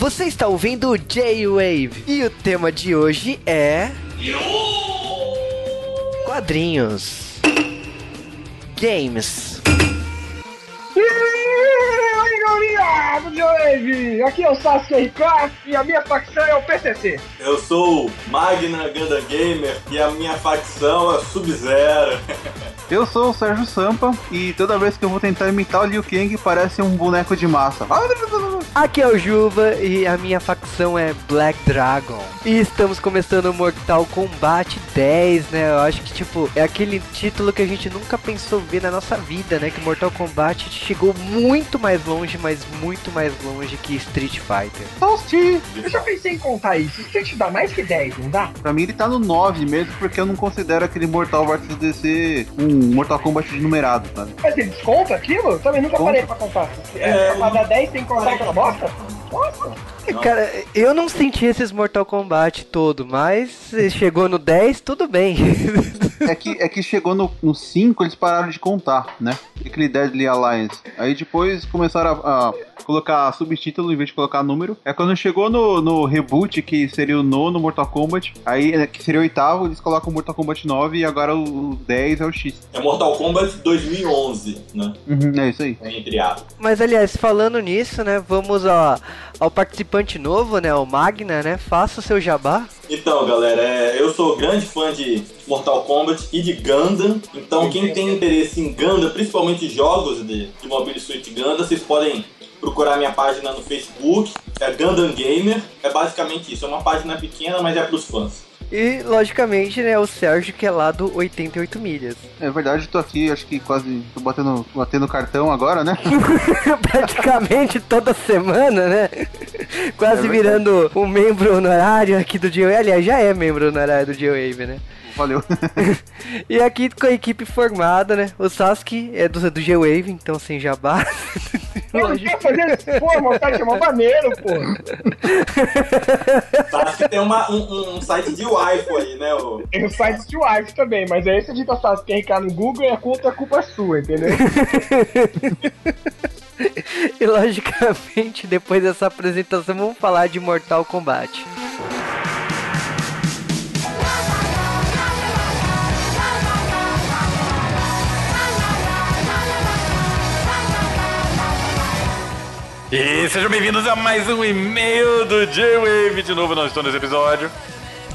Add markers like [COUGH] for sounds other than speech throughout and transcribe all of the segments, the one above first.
Você está ouvindo o J-Wave e o tema de hoje é. Quadrinhos. Games. Oi, galerinha do J-Wave! Aqui é o Sasuke RK e a minha facção é o PCC. Eu sou o Magna Gundam Gamer e a minha facção é Sub-Zero. [LAUGHS] Eu sou o Sérgio Sampa e toda vez que eu vou tentar imitar o Liu Kang parece um boneco de massa. Aqui é o Juba e a minha facção é Black Dragon. E estamos começando o Mortal Kombat 10, né? Eu acho que, tipo, é aquele título que a gente nunca pensou ver na nossa vida, né? Que Mortal Kombat chegou muito mais longe, mas muito mais longe que Street Fighter. Tosti! Eu já pensei em contar isso. Isso te dá mais que 10, não dá? Pra mim ele tá no 9 mesmo, porque eu não considero aquele Mortal vs DC um Mortal Kombat de numerado, sabe? Mas ele desconta aquilo? Eu também nunca Desconta. parei pra contar. É, pra dar 10 tem que contar aquela bosta? Nossa! Cara, eu não senti esses Mortal Kombat todo, mas chegou no 10, tudo bem. [LAUGHS] É que, é que chegou no, no 5, eles pararam de contar, né? Aquele Deadly Alliance. Aí depois começaram a, a colocar subtítulo em vez de colocar número. É quando chegou no, no reboot, que seria o nono Mortal Kombat, aí é, que seria o oitavo, eles colocam o Mortal Kombat 9 e agora o, o 10 é o X. É Mortal Kombat 2011, né? Uhum, é isso aí. Entre aspas. Mas aliás, falando nisso, né, vamos ó, ao participante novo, né, o Magna, né? Faça o seu jabá. Então, galera, é, eu sou grande fã de Mortal Kombat e de Gundam. Então, quem tem interesse em Gundam, principalmente jogos de, de Mobile Suit Gundam, vocês podem procurar minha página no Facebook, é Gundam Gamer. É basicamente isso, é uma página pequena, mas é pros fãs. E, logicamente, né, o Sérgio, que é lá do 88 milhas. É verdade, eu tô aqui, acho que quase tô batendo, batendo cartão agora, né? [LAUGHS] Praticamente toda semana, né? [LAUGHS] Quase É virando um membro honorário aqui do G-Wave. Aliás, já é membro honorário do G-Wave, né? Valeu. [LAUGHS] E aqui com a equipe formada, né? O Sasuke é do, do G-Wave, então sem jabá. Eu [LAUGHS] não pô, montagem é maneiro, pô. Que tem uma, um, um site de waifu aí, né? O... Tem o site de wife também, mas aí você digita Sasuke RK no Google e a culpa, a culpa é sua, entendeu? E logicamente, depois dessa apresentação, vamos falar de Mortal Kombat. E sejam bem-vindos a mais um e-mail do J-Wave. De novo, nós estamos nesse episódio.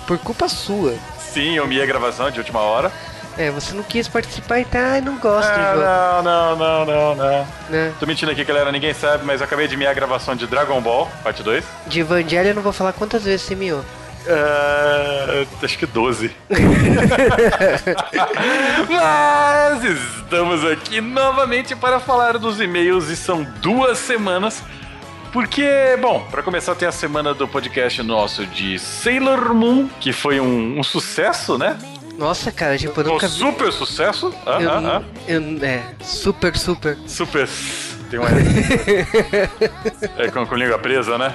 Por culpa sua. Sim, eu me a gravação de última hora. É, você não quis participar e tá, não gosto do jogo, Ah, não, não, não, não, não. né? Tô mentindo aqui, galera, ninguém sabe, mas eu acabei de me a gravação de Dragon Ball, parte 2. De Evangelho eu não vou falar quantas vezes você miou. Ah, acho que 12. [LAUGHS] Mas estamos aqui novamente para falar dos e-mails e são duas semanas. Porque, bom, para começar tem a semana do podcast nosso de Sailor Moon, que foi um, um sucesso, né? Nossa, cara, tipo, eu Um nunca vi. super sucesso. Ah, Eu, ah, ah. eu- é, super, super. Super. Tem uma. [LAUGHS] é com, com língua presa, né?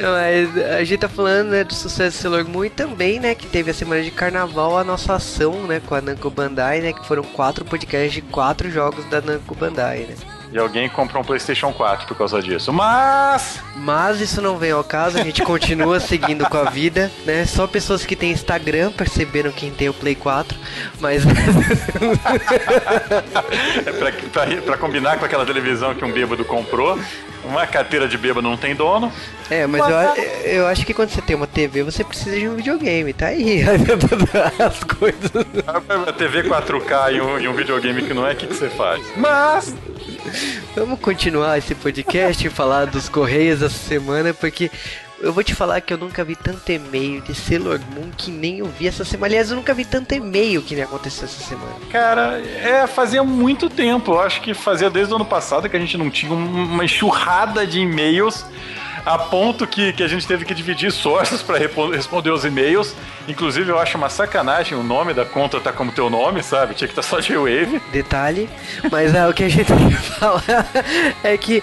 Mas a gente tá falando né, do sucesso do Sailor Moon e também, né, que teve a semana de carnaval, a nossa ação, né, com a Namco Bandai, né, que foram quatro podcasts de quatro jogos da Namco Bandai, né. E alguém comprou um PlayStation 4 por causa disso. Mas. Mas isso não vem ao caso, a gente continua seguindo com a vida, né? Só pessoas que têm Instagram perceberam quem tem o Play 4, mas [LAUGHS] É pra, pra, pra combinar com aquela televisão que um bêbado comprou. Uma carteira de bêbado não tem dono. É, mas eu, a- eu acho que quando você tem uma TV, você precisa de um videogame, tá aí [LAUGHS] as coisas. A TV 4K e um, e um videogame que não é, o que, que você faz? Mas. Vamos continuar esse podcast e falar dos Correios essa semana, porque eu vou te falar que eu nunca vi tanto e-mail de Sailor Moon que nem eu vi essa semana. Aliás, eu nunca vi tanto e-mail que nem aconteceu essa semana. Cara, é, fazia muito tempo. Eu acho que fazia desde o ano passado que a gente não tinha um- uma enxurrada de e-mails. A ponto que, que a gente teve que dividir esforços para responder os e-mails. Inclusive, eu acho uma sacanagem o nome da conta tá como teu nome, sabe? Tinha que estar só J-Wave. Detalhe, mas é, o que a gente tem que falar [LAUGHS] é que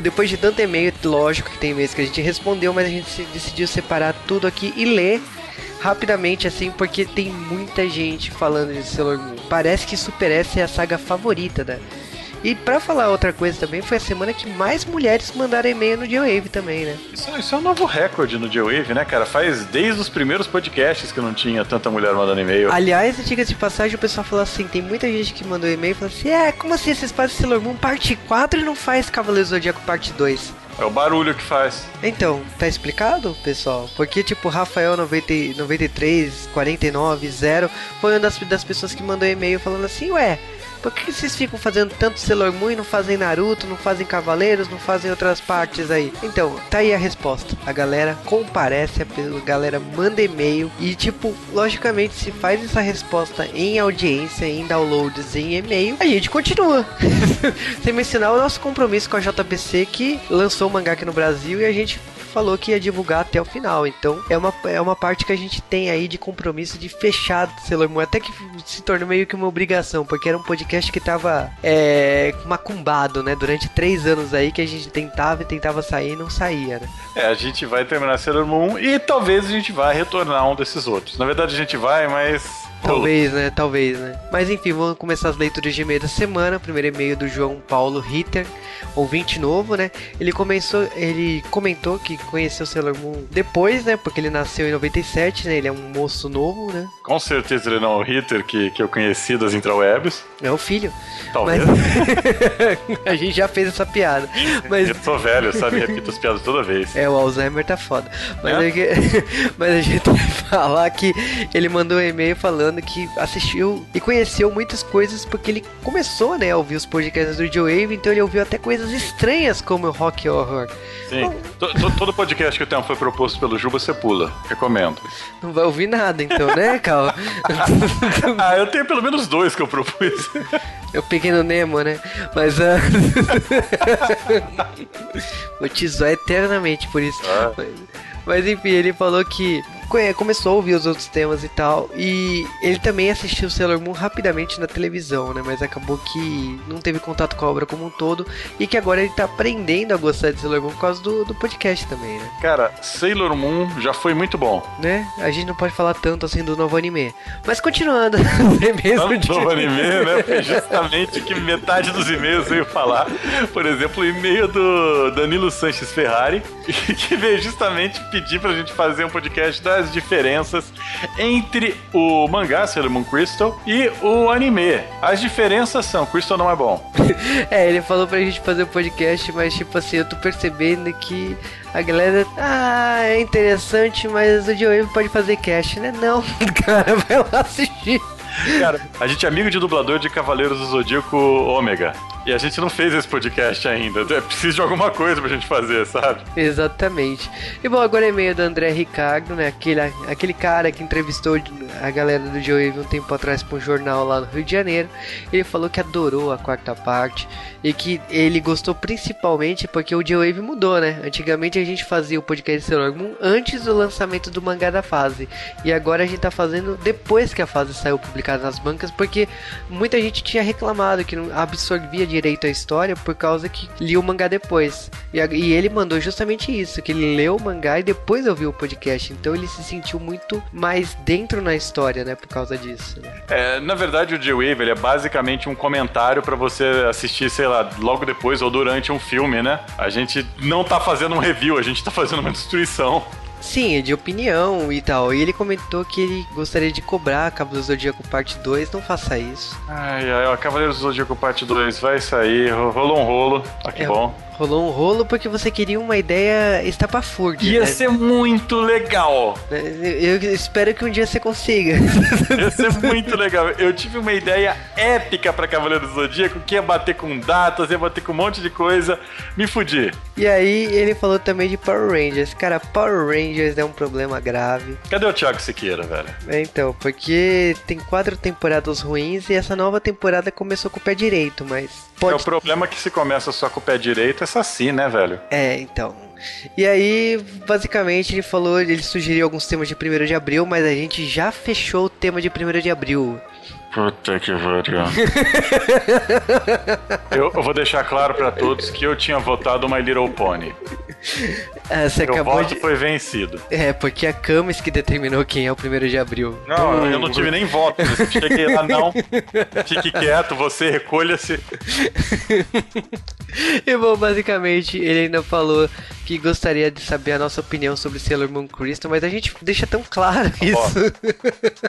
depois de tanto e-mail, lógico que tem e-mails que a gente respondeu, mas a gente decidiu separar tudo aqui e ler rapidamente assim, porque tem muita gente falando de Sailor Moon. Parece que Super S é a saga favorita da, E pra falar outra coisa também, foi a semana que mais mulheres mandaram e-mail no J-Wave também, né? Isso, isso é um novo recorde no J-Wave, né, cara? Faz desde os primeiros podcasts que não tinha tanta mulher mandando e-mail. Aliás, diga de passagem, o pessoal falou assim: tem muita gente que mandou e-mail e falou assim: é, como assim vocês fazem Sailor Moon parte 4 e não faz Cavaleiro Zodíaco parte 2? É o barulho que faz. Então, tá explicado, pessoal? Porque, tipo, Rafael 90, 93, 49, 0 foi uma das, das pessoas que mandou e-mail falando assim: ué, por que vocês ficam fazendo tanto Sailor Moon e não fazem Naruto, não fazem Cavaleiros, não fazem outras partes aí? Então, tá aí a resposta. A galera comparece, a galera manda e-mail e, tipo, logicamente, se faz essa resposta em audiência, em downloads, em e-mail, a gente continua. [LAUGHS] Sem mencionar o nosso compromisso com a JBC que lançou o mangá aqui no Brasil e a gente falou que ia divulgar até o final. Então é uma, é uma parte que a gente tem aí de compromisso de fechar Sailor Moon. Até que se tornou meio que uma obrigação, porque era um podcast que tava é, macumbado, né? Durante três anos aí que a gente tentava e tentava sair e não saía, né? É, a gente vai terminar Sailor Moon e talvez a gente vá retornar um desses outros. Na verdade a gente vai, mas Talvez, né? Talvez, né? Mas enfim, vamos começar as leituras de e-mail da semana. Primeiro e-mail do João Paulo Ritter, ouvinte novo, né? Ele começou, ele comentou que conheceu o Sailor Moon depois, né? Porque ele nasceu em 97, né? Ele é um moço novo, né? Com certeza ele não é o Ritter que, que eu conheci das intrawebs. É o filho. Talvez. Mas... [LAUGHS] a gente já fez essa piada. Mas... Eu sou velho, sabe? Repito as piadas toda vez. É, o Alzheimer tá foda. Mas, é? É [LAUGHS] Mas a gente vai falar que ele mandou um e-mail falando que assistiu e conheceu muitas coisas porque ele começou, né, a ouvir os podcasts do Joe Wave, então ele ouviu até coisas estranhas como o rock horror. Sim. Então, todo podcast que o tema foi proposto pelo Juba, você pula. Recomendo. Não vai ouvir nada, então, né, [LAUGHS] Cal? ah, eu tenho pelo menos dois que eu propus. Eu peguei no Nemo, né? Mas. Uh... [LAUGHS] Vou te zoar eternamente por isso. Ah. Mas, mas enfim, ele falou que começou a ouvir os outros temas e tal. E ele também assistiu Sailor Moon rapidamente na televisão, né? Mas acabou que não teve contato com a obra como um todo. E que agora ele tá aprendendo a gostar de Sailor Moon por causa do, do podcast também, né? Cara, Sailor Moon já foi muito bom. Né? A gente não pode falar tanto assim do novo anime. Mas continuando. [LAUGHS] [LAUGHS] mesmo de... novo anime, né? Foi justamente que metade dos e-mails veio falar. Por exemplo, o e-mail do Danilo Sanches Ferrari, [LAUGHS] que veio justamente pedir pra gente fazer um podcast das as diferenças entre o mangá Sailor Moon Crystal e o anime. As diferenças são, Crystal não é bom. [LAUGHS] é, ele falou pra gente fazer o um podcast, mas tipo assim, eu tô percebendo que a galera, ah, é interessante, mas o Joey pode fazer cast, né? Não, [LAUGHS] cara, vai lá assistir. Cara, a gente é amigo de dublador de Cavaleiros do Zodíaco Ômega. E a gente não fez esse podcast ainda. É preciso de alguma coisa pra gente fazer, sabe? Exatamente. E bom, agora é meio do André Ricardo, né? Aquele, aquele cara que entrevistou a galera do Joe um tempo atrás pra um jornal lá no Rio de Janeiro. Ele falou que adorou a quarta parte e que ele gostou principalmente porque o Joe mudou, né? Antigamente a gente fazia o podcast Sailor Moon antes do lançamento do mangá da fase. E agora a gente tá fazendo depois que a fase saiu publicada nas bancas, porque muita gente tinha reclamado que não absorvia direito à história por causa que lia o mangá depois. E, e, ele mandou justamente isso, que ele leu o mangá e depois ouviu o podcast. Então ele se sentiu muito mais dentro na história, né, por causa disso. Né? É, na verdade o J-Wave é basicamente um comentário para você assistir, sei lá, logo depois ou durante um filme, né? A gente não tá fazendo um review, a gente tá fazendo uma [LAUGHS] destruição. Sim, é de opinião e tal. E ele comentou que ele gostaria de cobrar Cavaleiros do Zodíaco Parte 2. Não faça isso. Ai, ai, ó, Cavaleiros do Zodíaco Parte 2 vai sair. Rolou um rolo. Ah, que é, bom. Rolou um rolo porque você queria uma ideia estapafúrdia. Ia né? ser muito legal. Eu espero que um dia você consiga. [LAUGHS] Ia ser muito legal. Eu tive uma ideia épica para Cavaleiro do Zodíaco que ia bater com datas, ia bater com um monte de coisa. Me fudi. E aí ele falou também de Power Rangers. Cara, Power Rangers é um problema grave. Cadê o Thiago Siqueira, velho? É, então, porque tem quatro temporadas ruins e essa nova temporada começou com o pé direito, mas Pode... É o problema que se começa só com o pé direito é saci, né, velho? É, então. E aí, basicamente, ele falou, ele sugeriu alguns temas de 1 de abril, mas a gente já fechou o tema de 1 de abril. Puta que pariu. [LAUGHS] eu, eu vou deixar claro pra todos que eu tinha votado My Little Pony. Ah, você Meu acabou voto de. foi vencido. É, porque a Camis que determinou quem é o primeiro de abril. Não, eu não tive nem voto. Eu cheguei lá, não. Fique quieto, você recolha-se. [LAUGHS] E bom, basicamente, ele ainda falou que gostaria de saber a nossa opinião sobre Sailor Moon Crystal, mas a gente deixa tão claro isso.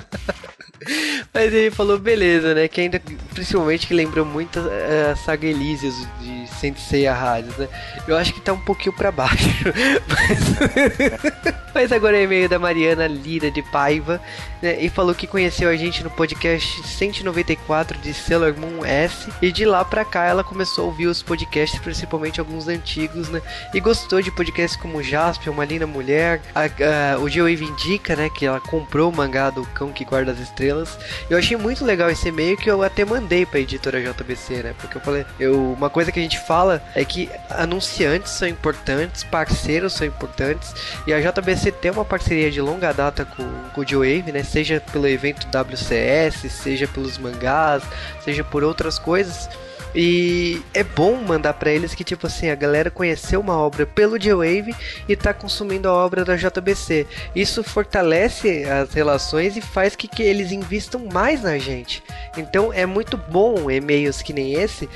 [LAUGHS] mas ele falou, beleza, né? Que ainda, principalmente, que lembrou muito eh, a saga Elysius de Sensei Hades, né? Eu acho que tá um pouquinho pra baixo. [LAUGHS] mas... [LAUGHS] mas agora é e-mail da Mariana Lira de Paiva, né? E falou que conheceu a gente no podcast 194 de Sailor Moon S. E de lá pra cá ela começou a ouvir os podcasts, principalmente alguns antigos, né? E gostou de podcasts como Jasper, Uma Linda Mulher, a, a, o Joey Indica, né? Que ela comprou o mangá do Cão que Guarda as Estrelas. Eu achei muito legal esse e-mail que eu até mandei pra editora JBC, né? Porque eu falei, eu, uma coisa que a gente fala é que anunciantes são importantes, parceiros são importantes, e a JBC tem uma parceria de longa data com, com o Joe né? Seja pelo evento WCS, seja pelos mangás, seja por outras coisas. E é bom mandar para eles que, tipo assim, a galera conheceu uma obra pelo J-Wave e tá consumindo a obra da JBC. Isso fortalece as relações e faz que, que eles invistam mais na gente. Então é muito bom e-mails que nem esse,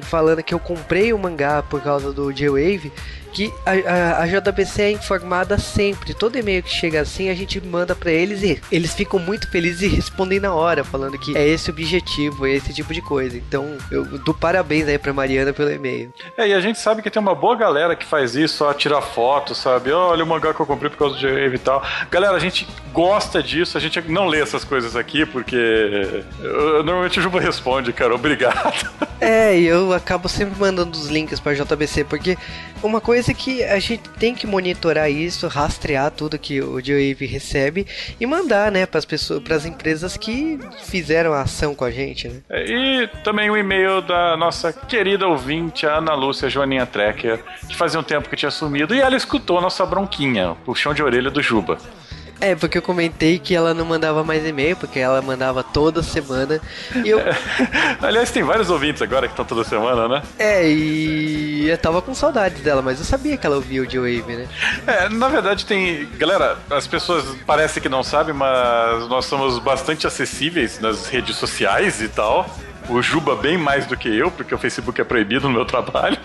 falando que eu comprei o mangá por causa do J-Wave, que a, a, a, JBC é informada sempre. Todo e-mail que chega assim, a gente manda para eles e eles ficam muito felizes e respondem na hora, falando que é esse o objetivo, é esse tipo de coisa. Então, eu dou parabéns aí pra Mariana pelo e-mail. É, e a gente sabe que tem uma boa galera que faz isso, só tira foto, sabe? Olha o mangá que eu comprei por causa do Eve e tal. Galera, a gente gosta disso, a gente não lê essas coisas aqui porque eu, normalmente o Juba responde, cara, obrigado. É, e eu acabo sempre mandando os links pra JBC, porque uma coisa que a gente tem que monitorar isso, rastrear tudo que o Joe recebe e mandar, né, para as pessoas, para as empresas que fizeram a ação com a gente, né? E também o um e-mail da nossa querida ouvinte, a Ana Lúcia Joaninha Trecker, que fazia um tempo que tinha sumido e ela escutou a nossa bronquinha, o puxão de orelha do Juba. É, porque eu comentei que ela não mandava mais e-mail, porque ela mandava toda semana. E eu... [LAUGHS] Aliás, tem vários ouvintes agora que estão toda semana, né? É, e eu tava com saudades dela, mas eu sabia que ela ouvia o J-Wave, né? É, na verdade tem. Galera, as pessoas parecem que não sabem, mas nós somos bastante acessíveis nas redes sociais e tal. O Juba bem mais do que eu, porque o Facebook é proibido no meu trabalho.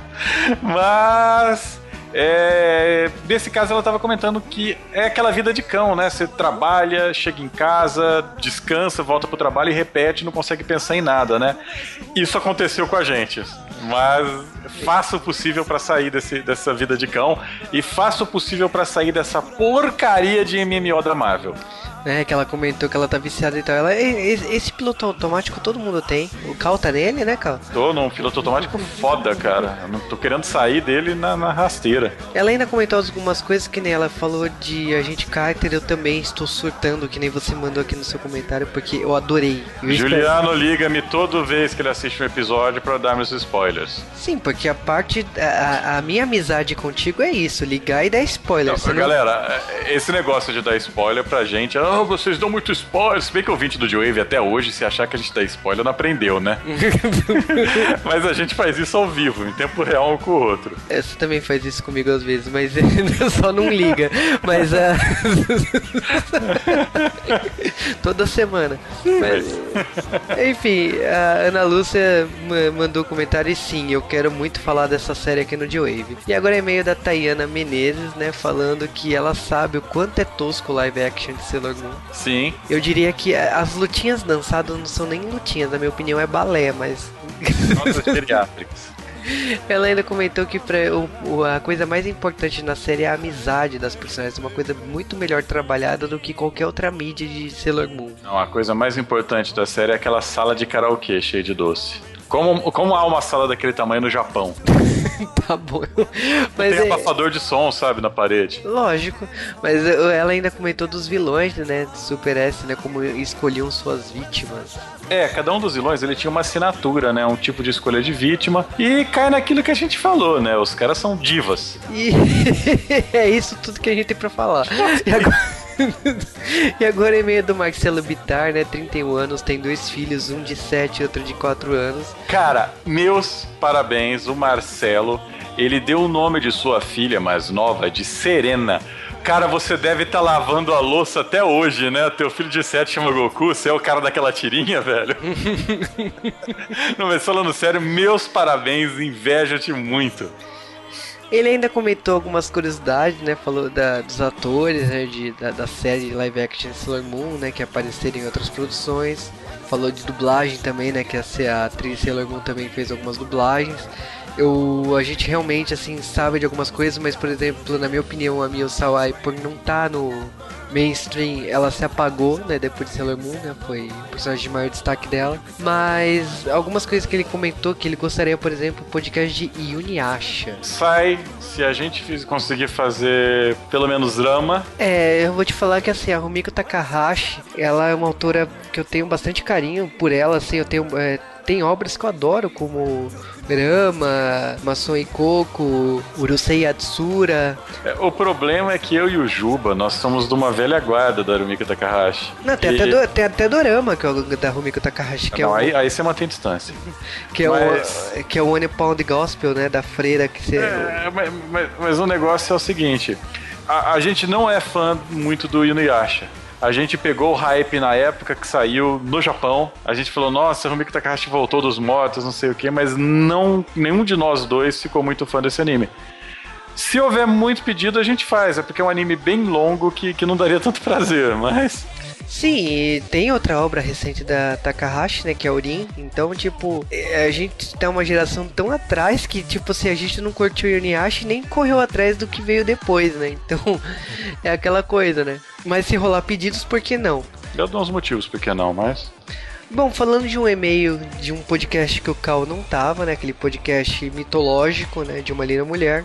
[LAUGHS] mas. É, nesse caso, ela estava comentando que é aquela vida de cão, né? Você trabalha, chega em casa, descansa, volta pro trabalho e repete, não consegue pensar em nada, né? Isso aconteceu com a gente. Mas faça o possível para sair desse, dessa vida de cão e faça o possível para sair dessa porcaria de MMO da Marvel. É, que ela comentou que ela tá viciada e tal. Ela, esse, esse piloto automático todo mundo tem. O Cal tá nele, né, Cal? Tô num piloto automático foda, cara. Eu não tô querendo sair dele na, na, rasteira. Ela ainda comentou algumas coisas que nem ela falou de Agente Carter. Eu também estou surtando, que nem você mandou aqui no seu comentário, porque eu adorei. Eu Juliano liga-me toda vez que ele assiste um episódio para dar meus spoilers. Sim, porque a parte. A, a, minha amizade contigo é isso: ligar e dar spoilers. Não, galera, não... esse negócio de dar spoiler pra gente é ah, vocês dão muito spoiler. Se bem que o ouvinte do J-Wave até hoje, se achar que a gente dá spoiler, não aprendeu, né? [LAUGHS] mas a gente faz isso ao vivo, em tempo real um com o outro. Você também faz isso comigo às vezes, mas [LAUGHS] só não liga. Mas uh... [LAUGHS] toda semana. Mas... Enfim, a Ana Lúcia mandou um comentário e sim, eu quero muito falar dessa série aqui no J-Wave. E agora é meio da Tayana Menezes, né? Falando que ela sabe o quanto é tosco o live action de Sailor Moon. Sim. Eu diria que as lutinhas dançadas não são nem lutinhas, na minha opinião é balé, mas. [LAUGHS] Notas geriátricas. Ela ainda comentou que pra, o, a coisa mais importante na série é a amizade das personagens, uma coisa muito melhor trabalhada do que qualquer outra mídia de Sailor Moon. Não, a coisa mais importante da série é aquela sala de karaokê cheia de doce. Como, como há uma sala daquele tamanho no Japão? [LAUGHS] tá bom. Mas Tem é... abafador de som, sabe, na parede. Lógico. Mas ela ainda comentou dos vilões, né? Super S, né? Como escolhiam suas vítimas. É, cada um dos vilões ele tinha uma assinatura, né? Um tipo de escolha de vítima. E cai naquilo que a gente falou, né? Os caras são divas. E [LAUGHS] é isso tudo que a gente tem pra falar. [LAUGHS] E agora. [LAUGHS] e agora é meio do Marcelo Bitar, né? 31 anos, tem dois filhos, um de 7 e outro de 4 anos. Cara, meus parabéns, o Marcelo. Ele deu o nome de sua filha mais nova de Serena. Cara, você deve estar tá lavando a louça até hoje, né? Teu filho de 7 chama Goku, você é o cara daquela tirinha, [LAUGHS] velho. [LAUGHS] Não, mas falando sério, meus parabéns, inveja-te muito. Ele ainda comentou algumas curiosidades, né? Falou da, dos atores, né? De, da, da série live action Sailor Moon, né? Que apareceram em outras produções. Falou de dublagem também, né? Que a, a atriz Sailor Moon também fez algumas dublagens. Eu, a gente realmente, assim, sabe de algumas coisas, mas, por exemplo, na minha opinião, a Mio Sawai, por não estar tá no mainstream, ela se apagou, né, depois de Sailor Moon, né, foi o personagem de maior destaque dela. Mas algumas coisas que ele comentou, que ele gostaria, por exemplo, o podcast de Yuniasha. Sai, se a gente conseguir fazer pelo menos drama. É, eu vou te falar que, assim, a Rumiko Takahashi, ela é uma autora que eu tenho bastante carinho por ela, assim, eu tenho... É, tem obras que eu adoro, como Rama, Maçom e Coco, Urusei Yatsura. É, o problema é que eu e o Juba, nós somos de uma velha guarda da Rumiko Takahashi. Não, tem, e... até, do, tem até Dorama que é o, da Rumiko Takahashi. Que não, é o, aí, aí você mantém distância. [LAUGHS] Que é, mas... o, que é o One Pound Gospel, né? Da freira que você. É, mas, mas, mas o negócio é o seguinte: a, a gente não é fã muito do Inuyasha. A gente pegou o hype na época que saiu no Japão. A gente falou, nossa, Rumiko Takahashi voltou dos mortos, não sei o que, mas não, nenhum de nós dois ficou muito fã desse anime. Se houver muito pedido, a gente faz. É porque é um anime bem longo que, que não daria tanto [LAUGHS] prazer, mas. Sim, tem outra obra recente da Takahashi, né, que é Urin. Então, tipo, é, a gente tá uma geração tão atrás que, tipo, se assim, a gente não curtiu Yoniashi, nem correu atrás do que veio depois, né? Então, [LAUGHS] é aquela coisa, né? Mas se rolar pedidos, por que não? Eu dou uns motivos por que não, mas... Bom, falando de um e-mail de um podcast que o Cal não tava, né? Aquele podcast mitológico, né? De uma linda mulher.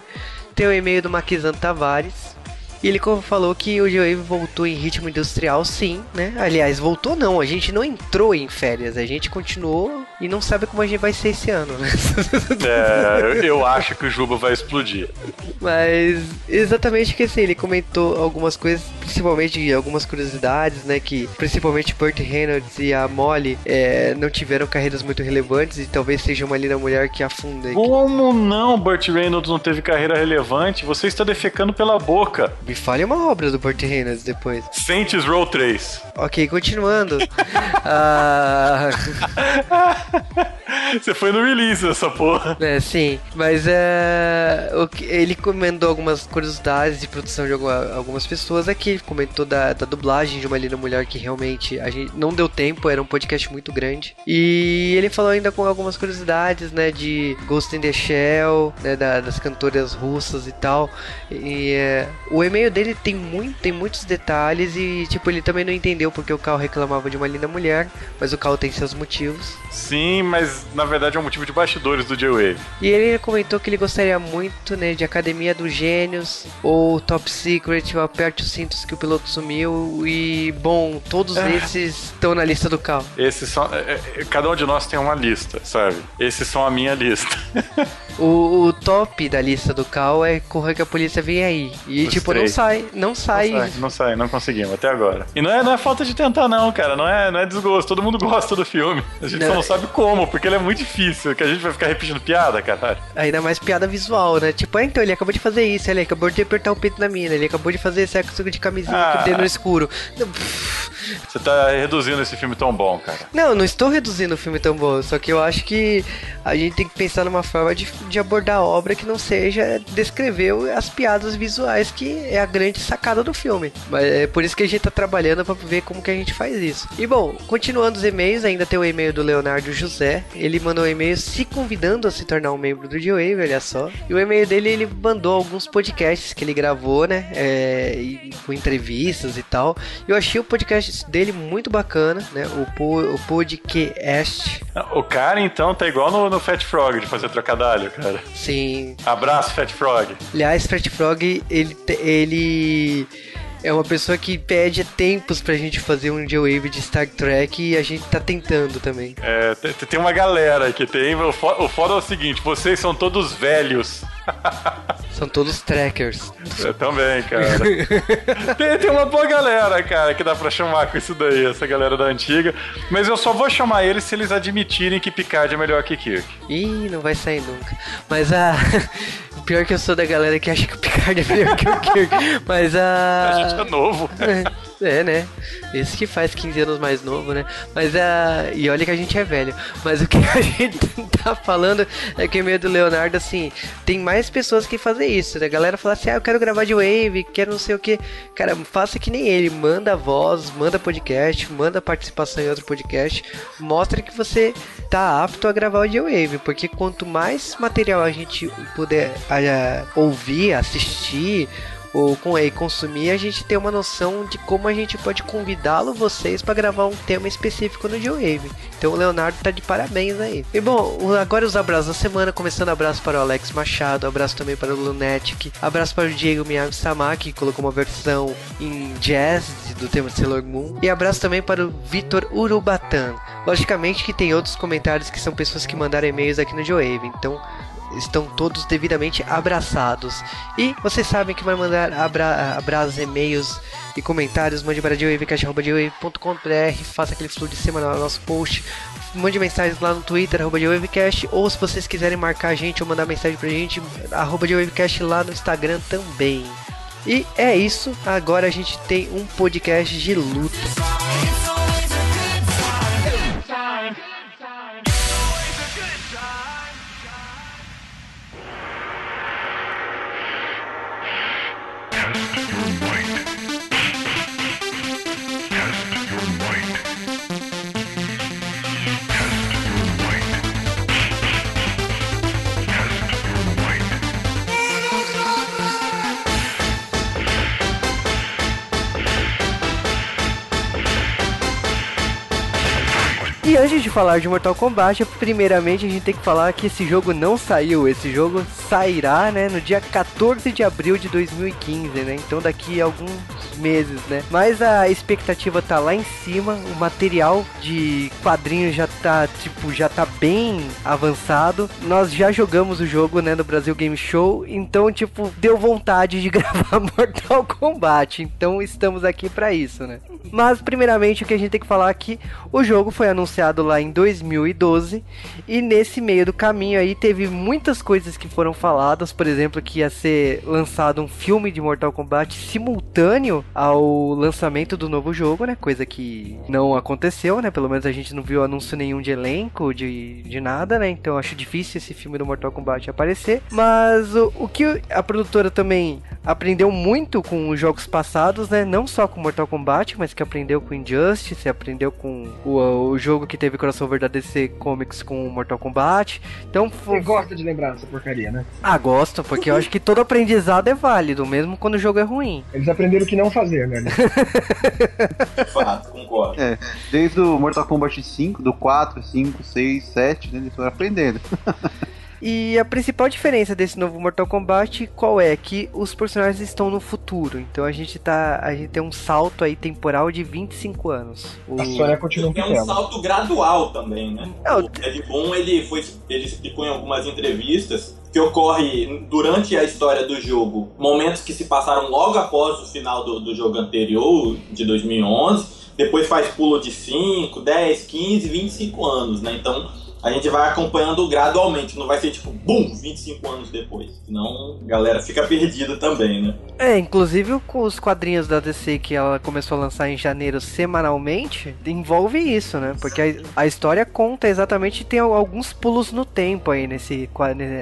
Tem o e-mail do Maquizan Tavares. E ele falou que o G-Wave voltou em ritmo industrial, sim, né? Aliás, voltou não, a gente não entrou em férias, a gente continuou e não sabe como a gente vai ser esse ano, né? [LAUGHS] É, eu acho que o Juba vai explodir. Mas exatamente que assim, ele comentou algumas coisas, principalmente algumas curiosidades, né? Que principalmente Burt Reynolds e a Molly é, não tiveram carreiras muito relevantes e talvez seja uma linda mulher que afunda. Como não? Burt Reynolds não teve carreira relevante? Você está defecando pela boca. Me fale uma obra do Burt Reynolds depois. Saints Row 3. Ok, continuando. [LAUGHS] ah... [LAUGHS] Você foi no release essa porra. É, sim. Mas é, ele comentou algumas curiosidades de produção de algumas pessoas aqui. Comentou da, da dublagem de uma linda mulher que realmente a gente não deu tempo, era um podcast muito grande. E ele falou ainda com algumas curiosidades, né, de Ghost in the Shell, né, da, das cantoras russas e tal. E é, o e-mail dele tem, muito, tem muitos detalhes e, tipo, ele também não entendeu porque o Cal reclamava de uma linda mulher, mas o Cal tem seus motivos. Sim, mas na verdade é um motivo de bastidores do J-Wave. E ele comentou que ele gostaria muito, né, de Academia dos Gênios, ou Top Secret, ou Aperte os Cintos que o piloto sumiu, e, bom, todos é. esses estão na lista do Cal. Esses são... É, é, cada um de nós tem uma lista, sabe? Esses são a minha lista. [LAUGHS] o, o, top da lista do Cal é Correr que a polícia vem aí. E, Os tipo, três. não sai, não sai. Não sai, não sai, não conseguimos até agora. E não é, não é falta de tentar, não, cara. Não é, não é desgosto. Todo mundo [LAUGHS] gosta do filme. A gente não. só não sabe como, porque ele é muito difícil. Que a gente vai ficar repetindo piada, caralho. Ainda mais piada visual, né? Tipo, ah, então ele acabou de fazer isso, ele acabou de apertar o peito na mina, ele acabou de fazer sexo de camisinha ah. com o dedo no escuro. Você tá reduzindo esse filme tão bom, cara. Não, não estou reduzindo o filme tão bom. Só que eu acho que a gente tem que pensar numa forma de, de abordar a obra que não seja descrever as piadas visuais, que é a grande sacada do filme. Mas é por isso que a gente tá trabalhando para ver como que a gente faz isso. E bom, continuando os e-mails, ainda tem o e-mail do Leonardo José. Ele mandou um e-mail se convidando a se tornar um membro do G-Wave, olha só. E o e-mail dele, ele mandou alguns podcasts que ele gravou, né? É, com entrevistas e tal. Eu achei o podcast dele muito bacana, né? O, po, o podcast. O cara, então, tá igual no, no Fat Frog de fazer trocadilho, cara. Sim. Abraço, Fat Frog. Aliás, Fat Frog, ele, ele é uma pessoa que pede tempos pra gente fazer um J-Wave de Star Trek e a gente tá tentando também. É, tem uma galera que tem. O foda é o seguinte: vocês são todos velhos [LAUGHS] São todos trackers. Eu também, cara. [LAUGHS] tem, tem uma boa galera, cara, que dá pra chamar com isso daí, essa galera da antiga. Mas eu só vou chamar eles se eles admitirem que Picard é melhor que Kirk. Ih, não vai sair nunca. Mas a. Pior que eu sou da galera que acha que o Picard é melhor que o Kirk. Mas a. A gente é novo. É, né? Esse que faz 15 anos mais novo, né? Mas a. E olha que a gente é velho. Mas o que a [LAUGHS] gente tá falando é que o meio do Leonardo, assim, tem mais pessoas que fazem isso, né? A galera fala assim, ah, eu quero gravar de Wave, quero não sei o que. Cara, faça que nem ele. Manda voz, manda podcast, manda participação em outro podcast. Mostra que você tá apto a gravar o de Wave. Porque quanto mais material a gente puder ouvir, assistir com e consumir, a gente tem uma noção de como a gente pode convidá-lo vocês para gravar um tema específico no G-Wave. Então o Leonardo tá de parabéns aí. E bom, agora os abraços da semana, começando abraço para o Alex Machado, abraço também para o Lunetic, abraço para o Diego Miyagi Sama, que colocou uma versão em jazz do tema de Sailor Moon, e abraço também para o Vitor Urubatan. Logicamente que tem outros comentários que são pessoas que mandaram e-mails aqui no G-Wave, então estão todos devidamente abraçados. E vocês sabem que vai mandar abra abraços, e-mails e comentários, mande para dewavecast.com.br, faça aquele fluxo de semana no nosso post, mande mensagens lá no Twitter, arroba dewavecast, ou se vocês quiserem marcar a gente ou mandar mensagem pra gente, arroba dewavecast lá no Instagram também. E é isso, agora a gente tem um podcast de luta. Antes de falar de Mortal Kombat, primeiramente a gente tem que falar que esse jogo não saiu. Esse jogo sairá, né, no dia 14 de abril de 2015, né? Então daqui a alguns meses, né? Mas a expectativa tá lá em cima, o material de quadrinhos já tá, tipo, já tá bem avançado. Nós já jogamos o jogo, né, no Brasil Game Show, então, tipo, deu vontade de [LAUGHS] gravar Mortal Kombat. Então estamos aqui para isso, né? Mas primeiramente o que a gente tem que falar é que o jogo foi anunciado lá em 2012 e nesse meio do caminho aí teve muitas coisas que foram faladas, por exemplo, que ia ser lançado um filme de Mortal Kombat simultâneo ao lançamento do novo jogo, né? Coisa que não aconteceu, né? Pelo menos a gente não viu anúncio nenhum de elenco, de, de nada, né? Então acho difícil esse filme do Mortal Kombat aparecer. Mas o, o que a produtora também aprendeu muito com os jogos passados, né? Não só com Mortal Kombat, mas que aprendeu com Injustice, aprendeu com o, o jogo que teve crossover da DC Comics com Mortal Kombat. Então, Você gosta de lembrar dessa porcaria, né? Ah, gosto, porque eu acho que todo aprendizado é válido, mesmo quando o jogo é ruim. Eles aprenderam o que não fazer, né? [LAUGHS] De fato, concordo. É, desde o Mortal Kombat 5, do 4, 5, 6, 7, né, eles foram aprendendo. [LAUGHS] E a principal diferença desse novo Mortal Kombat qual é? Que os personagens estão no futuro. Então a gente tá. A gente tem um salto aí temporal de 25 anos. O... A Sônia continua É um salto gradual também, né? Não, o Ed Boon, ele, foi, ele explicou em algumas entrevistas que ocorre durante a história do jogo, momentos que se passaram logo após o final do, do jogo anterior, de 2011, depois faz pulo de 5, 10, 15, 25 anos, né? Então a gente vai acompanhando gradualmente, não vai ser tipo, bum, 25 anos depois. Senão a galera fica perdida também, né? É, inclusive com os quadrinhos da DC que ela começou a lançar em janeiro semanalmente, envolve isso, né? Porque a, a história conta exatamente, tem al- alguns pulos no tempo aí nesse,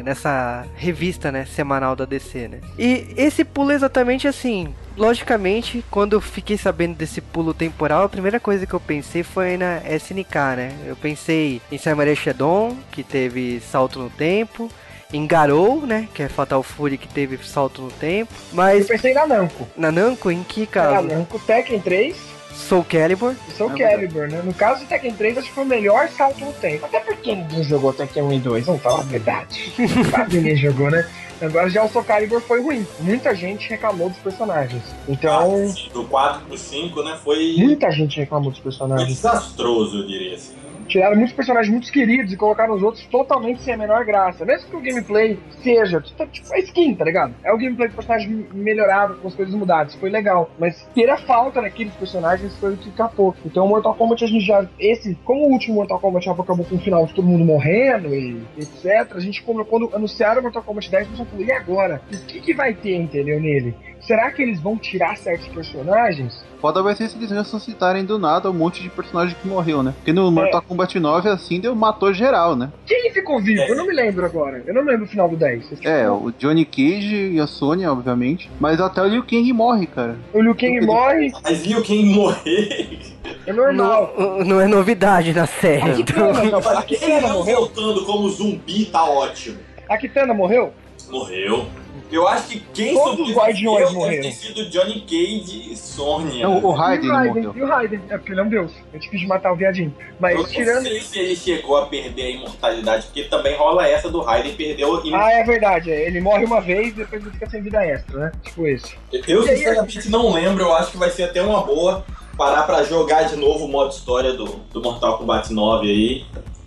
nessa revista, né, semanal da DC, né? E esse pulo é exatamente assim, logicamente, quando eu fiquei sabendo desse pulo temporal, a primeira coisa que eu pensei foi na SNK, né? Eu pensei em Samurai Shodown, que teve salto no tempo, em Garou, né? Que é Fatal Fury, que teve salto no tempo. Eu Mas pensei na Namco. na Namco, em que Na caso? Namco Tekken 3 Soul Calibur. Soul É Calibur, né? No caso do Tekken 3, acho que foi o melhor salto no tempo. Até porque ninguém jogou Tekken 1 e 2, vamos falar a verdade. [LAUGHS] Quase ninguém jogou, né? Agora já o Soul Calibur foi ruim. Muita gente reclamou dos personagens. Então, Ah, do 4 pro 5, né? Foi, muita gente reclamou dos foi personagens. desastroso, eu diria assim. Tiraram muitos personagens muito queridos e colocaram os outros totalmente sem a menor graça. Mesmo que o gameplay seja, tipo, tipo, é skin, tá ligado? É o gameplay do personagem melhorado, com as coisas mudadas. Foi legal. Mas ter a falta daqueles personagens foi o que capou. Então, Mortal Kombat, a gente já. Esse, como o último Mortal Kombat acabou com o final de todo mundo morrendo e etc., a gente, quando anunciaram o Mortal Kombat 10, a gente falou, e agora? O que, que vai ter, entendeu, nele? Será que eles vão tirar certos personagens? Foda vai ser se eles ressuscitarem do nada um monte de personagem que morreu, né? Porque no Mortal Kombat 9, assim, deu, matou geral, né? Quem ficou vivo? Eu não me lembro agora. Eu não me lembro o final do 10. Vocês É, ficam- o Johnny Cage e a Sony, obviamente. Mas até o Liu Kang morre, cara. O Liu Kang morre, Mas Liu Kang morrer. é normal. Não, não é novidade na série. A Então, Kitana, não, a Kitana não morreu? voltando como zumbi tá ótimo. A Kitana morreu? Morreu. Eu acho que quem Todos os Guardiões sobreviveu deve morreram. ter sido Johnny Cage e Sônia. Não, o Raiden e o Raiden, morreu. e o Raiden. É porque ele é um deus. É difícil de matar o viadinho. Mas Eu não tirando. sei se ele chegou a perder a imortalidade, porque também rola essa do Raiden perdeu a Ah, é verdade. é, Ele morre uma vez e depois ele fica sem vida extra, né? Tipo esse. Eu aí, sinceramente não lembro, eu acho que vai ser até uma boa parar pra jogar de novo o modo história do, do Mortal Kombat 9 aí,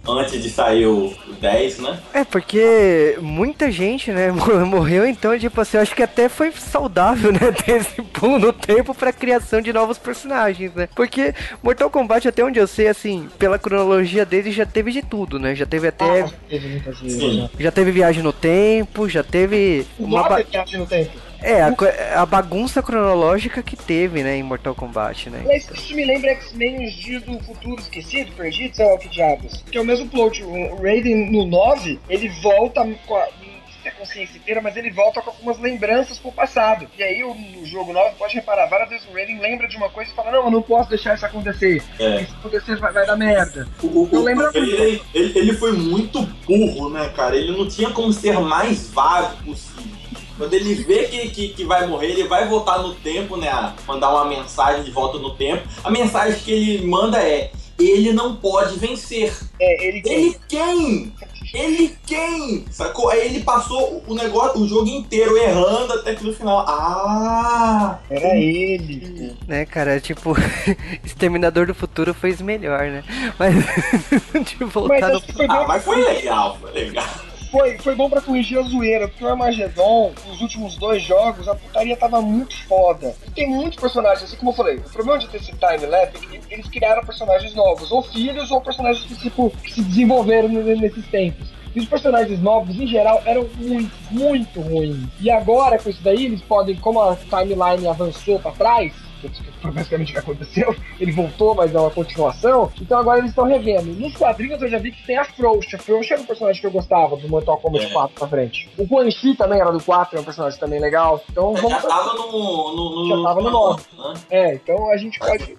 antes de sair o, o 10, né? É, porque muita gente, né, [LAUGHS] morreu, então, tipo assim, eu acho que até foi saudável, né, [LAUGHS] ter esse pulo no tempo pra criação de novos personagens, né? Porque Mortal Kombat, até onde eu sei, assim, pela cronologia dele, já teve de tudo, né? Já teve até. Ah, teve muitas vezes. Sim. né? Já teve viagem no tempo, já teve O uma. ba- viagem no tempo. É, a, a bagunça cronológica que teve, né, em Mortal Kombat, né? Mas isso me lembra X-Men os dias do futuro esquecido, perdido, sei lá o que diabos. Que é o mesmo plot. O Raiden no 9, ele volta com a. não sei se é a consciência inteira, mas ele volta com algumas lembranças pro passado. E aí, o- no jogo 9, pode reparar, várias vezes o Raiden lembra de uma coisa e fala: Não, eu não posso deixar isso acontecer. É. Se isso acontecer, vai, vai dar merda. O, o, lembro ele, ele, ele foi muito burro, né, cara? Ele não tinha como ser mais vago possível. Quando ele vê que, que, que vai morrer, ele vai voltar no tempo, né? Mandar uma mensagem de volta no tempo. A mensagem que ele manda é: ele não pode vencer. É, ele Ele quem? Ele quem? Sacou? Aí ele passou o negócio, o jogo inteiro errando até que no final. Ah! Era ele. Né, cara, tipo, [LAUGHS] Exterminador do Futuro fez melhor, né? Mas [LAUGHS] de Mas voltar no que foi Ah, mas foi legal, foi legal. Foi, foi bom pra corrigir a zoeira, porque o Armageddon, os últimos dois jogos, a putaria tava muito foda. E tem muitos personagens, assim como eu falei, o problema de ter esse time-lapse é que eles criaram personagens novos, ou filhos, ou personagens que, tipo, que se desenvolveram nesses tempos. E os personagens novos, em geral, eram muito, muito ruins. E agora, com isso daí, eles podem, como a timeline avançou pra trás, foi basicamente o que aconteceu, [LAUGHS] ele voltou, mas é uma continuação, então agora eles estão revendo. Nos quadrinhos eu já vi que tem a Frost. A Frost era um personagem que eu gostava do Mortal Kombat É. 4 pra frente. O Quan Chi também era do 4, é um personagem também legal. Então Já vamos. tava no. no, no Já tava no nove. né? É, então a gente pode.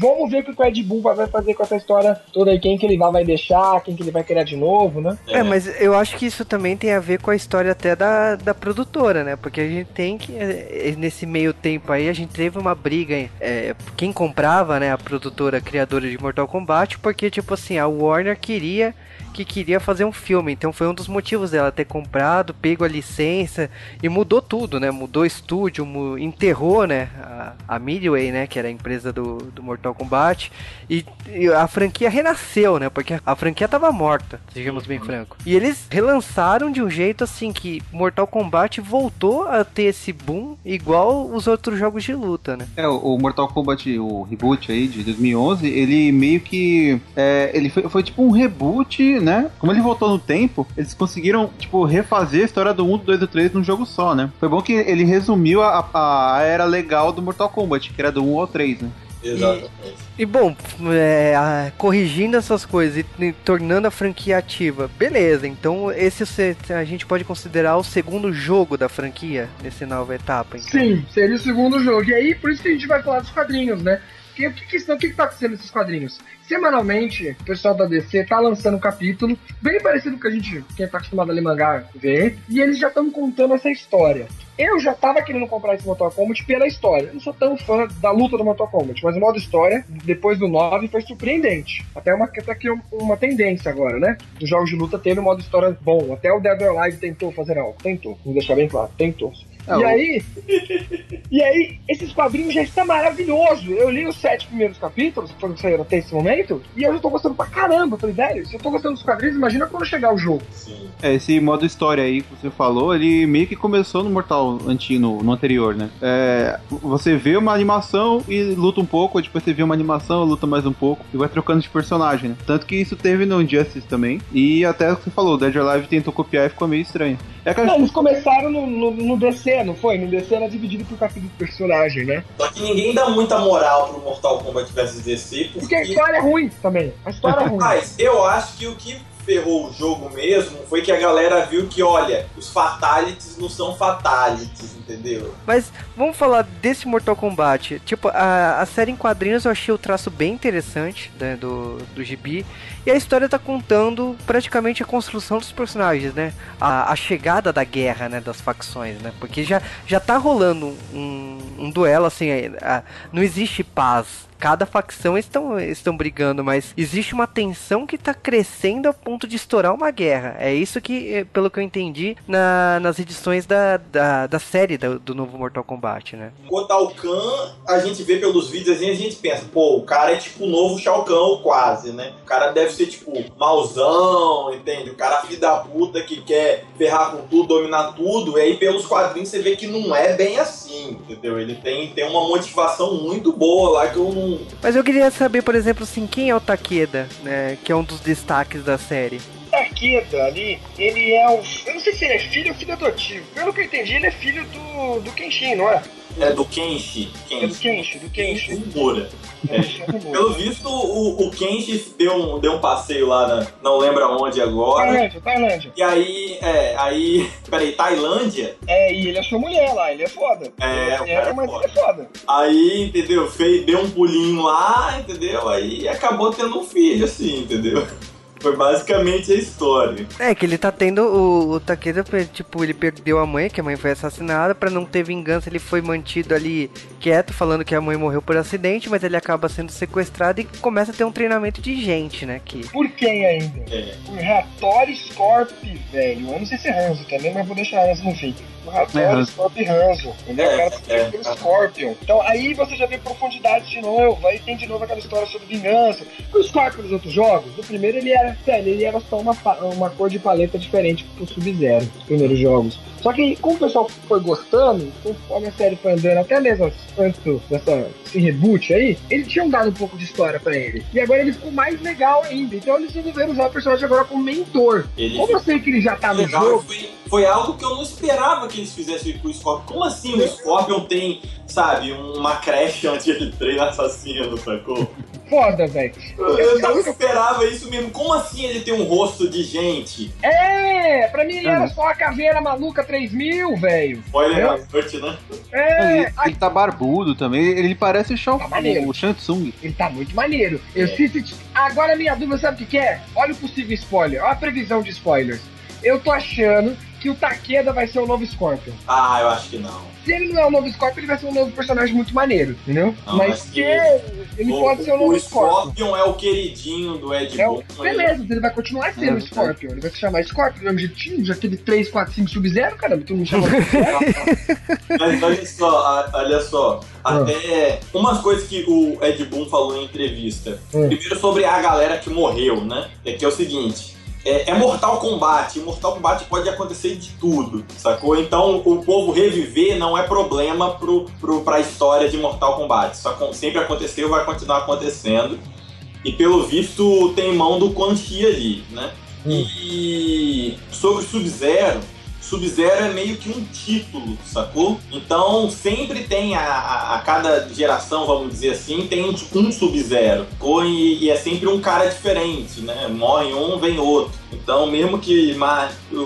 Vamos ver o que o Ed Boon vai fazer com essa história toda aí, quem que ele vai, deixar, quem que ele vai criar de novo, né? É, mas eu acho que isso também tem a ver com a história até da, da produtora, né? Porque a gente tem que, é, nesse meio tempo aí, a gente teve uma briga, é, quem comprava, né, a produtora criadora de Mortal Kombat, porque, tipo assim, a Warner queria que queria fazer um filme, então foi um dos motivos dela ter comprado, pego a licença e mudou tudo, né? Mudou estúdio, mu- enterrou, né? A, a Midway, né? Que era a empresa do, do Mortal Kombat e, e a franquia renasceu, né? Porque a franquia tava morta, sejamos bem franco. E eles relançaram de um jeito assim que Mortal Kombat voltou a ter esse boom igual os outros jogos de luta, né? É, o Mortal Kombat, o reboot aí de 2011, ele meio que. é, ele foi, foi tipo um reboot, né? Como ele voltou no tempo, eles conseguiram, tipo, refazer a história do 1, do 2 e do 3 num jogo só, né? Foi bom que ele resumiu a, a, a era legal do Mortal Kombat, que era do 1 ao 3, né? Exatamente. E bom, é, corrigindo essas coisas e, e tornando a franquia ativa, beleza. Então esse se- a gente pode considerar o segundo jogo da franquia nessa nova etapa. Então. Sim, seria o segundo jogo. E aí, por isso que a gente vai falar dos quadrinhos, né? O que, que, o que, que tá acontecendo nesses quadrinhos? Semanalmente, o pessoal da DC tá lançando um capítulo, bem parecido com que a gente, quem tá acostumado a ler mangá, vê, e eles já estão contando essa história. Eu já tava querendo comprar esse Mortal Kombat pela história. Eu não sou tão fã da luta do Mortal Kombat, mas o modo história, depois do 9, foi surpreendente. Até uma, até que uma tendência agora, né? Dos jogos de luta ter um modo história bom. Até o Dead or Alive tentou fazer algo. Tentou. Vou deixar bem claro. Tentou. É, e aí, e aí, esses quadrinhos já estão maravilhosos. Eu li os sete primeiros capítulos, que foram saíram até esse momento, e eu já tô gostando pra caramba. Eu falei, velho, se eu tô gostando dos quadrinhos, imagina quando chegar o jogo. Sim. É, esse modo história aí que você falou, ele meio que começou no Mortal antigo, no, anterior, né? É, você vê uma animação e luta um pouco, depois você vê uma animação, luta mais um pouco, e vai trocando de personagem, né? Tanto que isso teve no Injustice também, e até o que você falou, o Dead or Alive tentou copiar e ficou meio estranho. É não, eles começaram no, no, no, DC, não foi? No DC era dividido por capítulo de personagem, né? Só que ninguém dá muita moral pro Mortal Kombat vs DC. Porque... porque a história é ruim também. A história é ruim. Mas eu acho que o que ferrou o jogo mesmo foi que a galera viu que, olha, os fatalities não são fatalities, entendeu? Mas vamos falar desse Mortal Kombat. Tipo, a, a série em quadrinhos eu achei o traço bem interessante né, do, do gibi. E a história tá contando praticamente a construção dos personagens, né? A, a chegada da guerra, né? Das facções, né? Porque já, já tá rolando um, um duelo, assim, a, a, não existe paz cada facção estão, estão brigando, mas existe uma tensão que está crescendo a ponto de estourar uma guerra. É isso que, eh, pelo que eu entendi, na, nas edições da, da, da série do, do, novo Mortal Kombat, né? O Shao Kahn, a gente vê pelos vídeos assim, a gente pensa, pô, o cara é tipo o novo Shao Kahn, quase, né? O cara deve ser tipo mauzão, entende? O cara filho da puta que quer ferrar com tudo, dominar tudo, e aí pelos quadrinhos você vê que não é bem assim, entendeu? Ele tem, tem uma motivação muito boa lá que eu não mas eu queria saber, por exemplo, assim, quem é o Takeda, né? Que é um dos destaques da série. Takeda ali, ele é o. Eu não sei se ele é filho ou filho adotivo. Pelo que eu entendi, ele é filho do, do Kenshin, não é? É do Kenshi. Kenshi. É do Kenshi, do Kenshi. Umura. É. Pelo visto, o, o Kenshi deu um, deu um passeio lá, na, não lembro aonde agora. Tailândia, Tailândia. E aí, é, aí. [LAUGHS] Peraí, Tailândia? É, e ele achou mulher lá, ele é foda. É, o cara é, mas foda. ele é foda. Aí, entendeu? Fez, deu um pulinho lá, entendeu? Aí acabou tendo um filho, assim, entendeu? Foi basicamente a história. É, que ele tá tendo o, o Takeda, tipo, ele perdeu a mãe, que a mãe foi assassinada, para não ter vingança, ele foi mantido ali quieto, falando que a mãe morreu por acidente, mas ele acaba sendo sequestrado e começa a ter um treinamento de gente, né? Que... Por quem ainda? É. Por Hattori Scorp, velho. Eu não sei se é Hanzo também, mas vou deixar Hanzo no fim. O Hattori é Scorp Hanzo. Entendeu? É, o cara é, pelo Scorpion. Então aí você já vê profundidade de novo, aí tem de novo aquela história sobre vingança. O Scorpion nos outros jogos, no primeiro ele era sério, ele era só uma, uma cor de paleta diferente pro Sub-Zero, os primeiros jogos. Só que como o pessoal foi gostando, conforme a série foi andando, até mesmo antes dessa, esse reboot aí, eles tinham dado um pouco de história para ele. E agora ele ficou mais legal ainda. Então eles resolveram usar o personagem agora como mentor. Ele como eu sei que ele já tá no jogo. Foi, foi, algo que eu não esperava que eles fizessem com o Scorpion. Como assim o Scorpion tem, sabe, uma creche antes de ele treinar assassino, sacou? foda, velho. Eu não esperava isso mesmo. Como assim ele tem um rosto de gente? É, pra mim ele era só a caveira maluca 3000, velho. Olha é. sorte, né? É. Ele, ele tá barbudo também. Ele parece o Shao tá o Shansung. Ele tá muito maneiro. Eu é. se, Agora minha dúvida, sabe o que, que é? Olha o possível spoiler. Olha a previsão de spoilers. Eu tô achando que o Takeda vai ser o novo Scorpion. Ah, eu acho que não. Se ele não é o novo Scorpion, ele vai ser um novo personagem muito maneiro, entendeu? Não, mas, que ele o, pode ser o novo o Scorpion. O Scorpion é o queridinho do Ed é o, Beleza, ele vai continuar sendo o é, Scorpion. Ele vai se chamar Scorpion, do mesmo jeitinho. Já teve 3, 4, 5 Sub-Zero, caramba, tu não chama [LAUGHS] Mas olha só, olha só. Ah. Até umas coisas que o Ed Boon falou em entrevista. Hum. Primeiro sobre a galera que morreu, né? É que é o seguinte é, é, Mortal Kombat. Em Mortal Kombat pode acontecer de tudo, sacou? Então o povo reviver não é problema pro, pro, pra história de Mortal Kombat. Isso sempre aconteceu vai continuar acontecendo. E pelo visto tem mão do Quan Chi ali, né? Hum. E sobre Sub-Zero, Sub-Zero é meio que um título, sacou? Então sempre tem a, a, a cada geração, vamos dizer assim, tem um, um Sub-Zero. E, e, é sempre um cara diferente, né? Morre um, vem outro. Então mesmo que,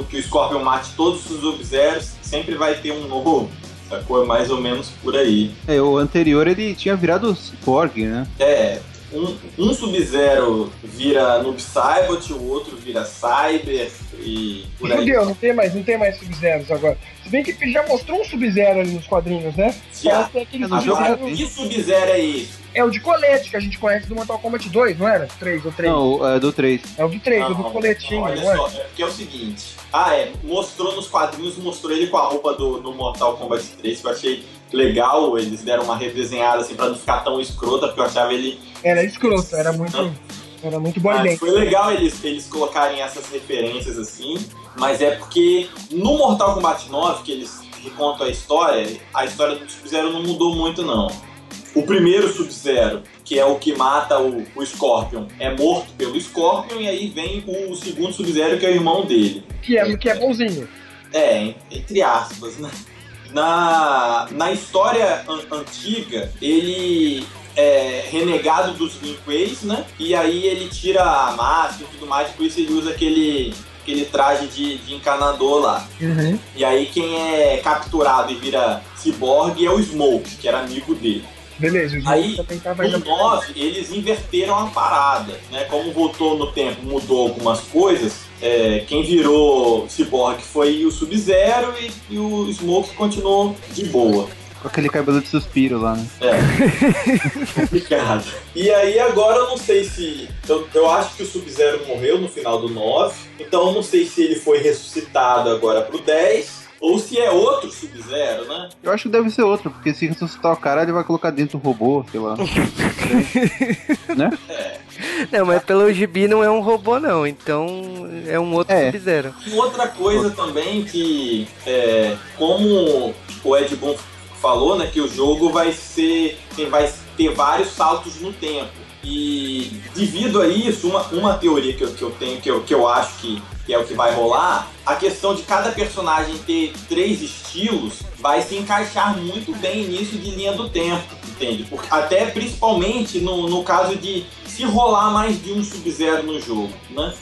que o Scorpion mate todos os Sub-Zeros, sempre vai ter um novo Sacou? É mais ou menos por aí. É, o anterior ele tinha virado Cyborg, né? É, um, um Sub-Zero vira Noob Saibot, o outro vira Cyber e por aí. Fudeu, não tem mais, não tem mais Sub-Zeros agora. Se bem que já mostrou um Sub-Zero ali nos quadrinhos, né? Já. Aquele Agora, Sub-Zero. que Sub-Zero é esse? É o de colete que a gente conhece do Mortal Kombat 2, não era? 3 ou 3? Não, é do 3. É o do 3, o Não, do não, coletinho, Olha é? só, é porque é o seguinte. Ah, é. Mostrou nos quadrinhos, mostrou ele com a roupa do no Mortal Kombat 3, que eu achei legal. Eles deram uma redesenhada assim pra não ficar tão escrota, porque eu achava ele. Era escroto, era muito. Era muito boy Ah, foi legal eles, eles colocarem essas referências assim, mas é porque no Mortal Kombat 9, que eles recontam a história, a história do Sub-Zero não mudou muito, não. O primeiro Sub-Zero, que é o que mata o, o Scorpion, é morto pelo Scorpion, e aí vem o segundo Sub-Zero, que é o irmão dele. Que é, que é bonzinho. É, entre aspas, né? Na, na história an- antiga, ele é renegado dos Linkways, né? E aí ele tira a máscara e tudo mais, por isso ele usa aquele, aquele traje de, de encanador lá. E aí quem é capturado e vira ciborgue é o Smoke, que era amigo dele. Beleza, o Aí, jogo também tava No ainda. 9, eles inverteram a parada, né? Como voltou no tempo, mudou algumas coisas. é, quem virou Cyborg foi o Sub-Zero e, e o Smoke continuou de boa. Com aquele cabelo de suspiro lá, né? É. Complicado. E aí agora eu não sei se. Eu, eu acho que o Sub-Zero morreu no final do 9. Então eu não sei se ele foi ressuscitado agora pro 10. Ou se é outro Sub-Zero, né? Eu acho que deve ser outro, porque se ressuscitar o cara, ele vai colocar dentro do robô, sei lá. [LAUGHS] né? Não, mas pelo gibi não é um robô, não. Então é um outro É. Sub-Zero. Outra coisa também que, é, como o Ed Boon falou, né, que o jogo vai ser, vai ter vários saltos no tempo. E devido a isso, uma, uma teoria que eu, que eu tenho, que eu, que eu acho que, que é o que vai rolar, a questão de cada personagem ter três estilos vai se encaixar muito bem nisso de linha do tempo, entende? Porque, até principalmente no, no caso de se rolar mais de um Sub-Zero no jogo, né?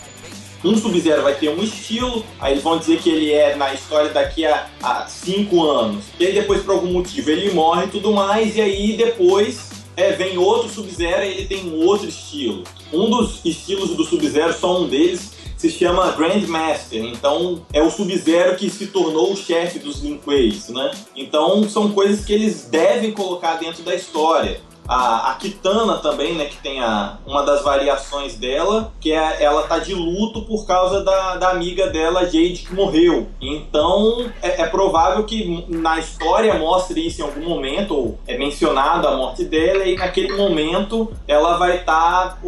Um Sub-Zero vai ter um estilo, aí eles vão dizer que ele é na história daqui a, a cinco anos. E aí depois, por algum motivo, ele morre e tudo mais, e aí depois é, vem outro Sub-Zero e ele tem um outro estilo. Um dos estilos do Sub-Zero, só um deles, se chama Grandmaster. Então é o Sub-Zero que se tornou o chefe dos Linkways, né? Então são coisas que eles devem colocar dentro da história. A, a Kitana também, né, que tem a, uma das variações dela, que é ela tá de luto por causa da, da amiga dela, Jade, que morreu. Então é, é provável que na história mostre isso em algum momento, ou é mencionado a morte dela, e naquele momento ela vai estar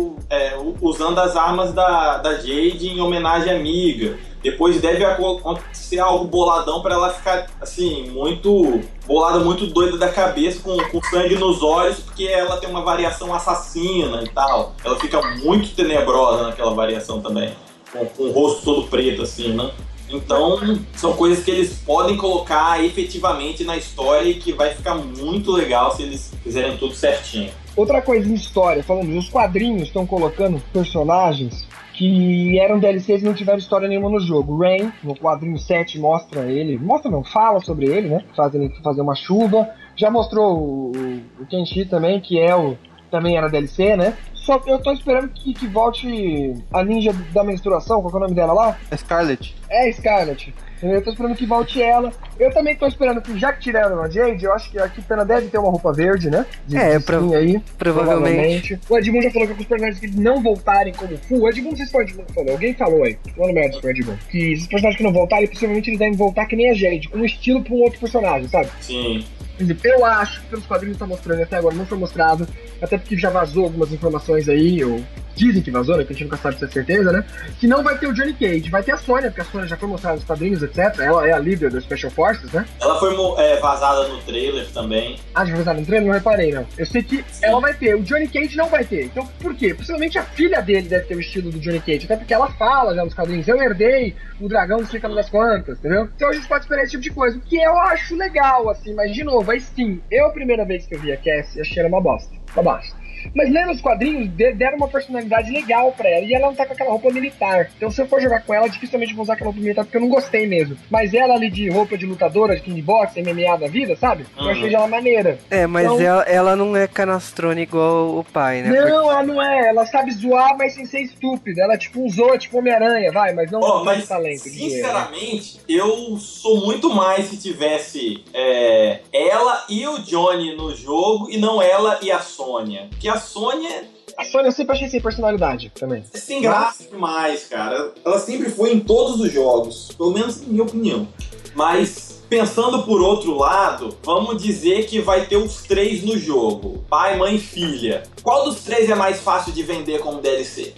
usando as armas da, da Jade em homenagem à amiga. Depois deve aco- acontecer algo boladão pra ela ficar, assim, muito. bolada, muito doida da cabeça, com, com sangue nos olhos, porque ela tem uma variação assassina e tal. Ela fica muito tenebrosa naquela variação também. Com, com o rosto todo preto, assim, né? Então, são coisas que eles podem colocar efetivamente na história e que vai ficar muito legal se eles fizerem tudo certinho. Outra coisa em história, falando, os quadrinhos estão colocando personagens que eram DLCs e não tiveram história nenhuma no jogo. Rain, no quadrinho 7, mostra ele. Mostra não, fala sobre ele, né? Faz ele fazer uma chuva. Já mostrou o, o Kenshi também, que é o. Também era DLC, né? Só eu tô esperando que, que volte a ninja da menstruação, qual que é o nome dela lá? É Scarlet. É Scarlet. Eu tô esperando que volte ela. Eu também tô esperando que, já que tiraram a Jade, eu acho que a Kitana deve ter uma roupa verde, né? De, É, de pra- skin aí. Provavelmente. O Edmund já falou que os personagens que não voltarem como full. O Edmund, não sei se foi o Edmund que falou. Alguém falou aí. Falando merda com o Edmund. Que esses personagens que não voltarem, possivelmente eles devem voltar que nem a Jade, com um estilo pra um outro personagem, sabe? Sim. Exemplo, Eu acho que pelos quadrinhos que tá mostrando até agora não foi mostrado, até porque já vazou algumas informações aí, ou dizem que vazou, né? Que a gente nunca sabe se é certeza, né? Que não vai ter o Johnny Cage, vai ter a Sônia, porque a Sônia já foi mostrada nos quadrinhos, etc. Ela é a líder das Special Forces, né? Ela foi é, vazada no trailer também. Ah, já foi vazada no trailer? Não reparei, não. Eu sei que ela vai ter, o Johnny Cage não vai ter. Então, por quê? Possivelmente a filha dele deve ter o estilo do Johnny Cage, até porque ela fala já nos quadrinhos, eu herdei o dragão do Círculo das Quantas, entendeu? Então a gente pode esperar esse tipo de coisa, o que eu acho legal, assim, mas de novo, aí sim, eu a primeira vez que eu vi a Cassie, achei ela uma bosta. Uma bosta. Mas lendo os quadrinhos, de- deram uma personalidade legal pra ela. E ela não tá com aquela roupa militar. Então se eu for jogar com ela, dificilmente vou usar aquela roupa militar, porque eu não gostei mesmo. Mas ela ali de roupa de lutadora, de kickbox, MMA da vida, sabe? Eu Uhum. achei ela maneira. É, mas Então- ela, ela não é canastrona igual o pai, né? Não, ela não é. Ela sabe zoar, mas sem ser estúpida. Ela é tipo zoa, tipo Homem-Aranha, vai, mas não com mas, talento. sinceramente, eu sou muito mais se tivesse é, ela e o Johnny no jogo e não ela e a Sônia. Porque a Sônia A Sônia eu sempre achei sem personalidade também. é sem graça demais, cara. Ela sempre foi em todos os jogos, pelo menos na minha opinião. Mas, pensando por outro lado, vamos dizer que vai ter os três no jogo: pai, mãe e filha. Qual dos três é mais fácil de vender como DLC?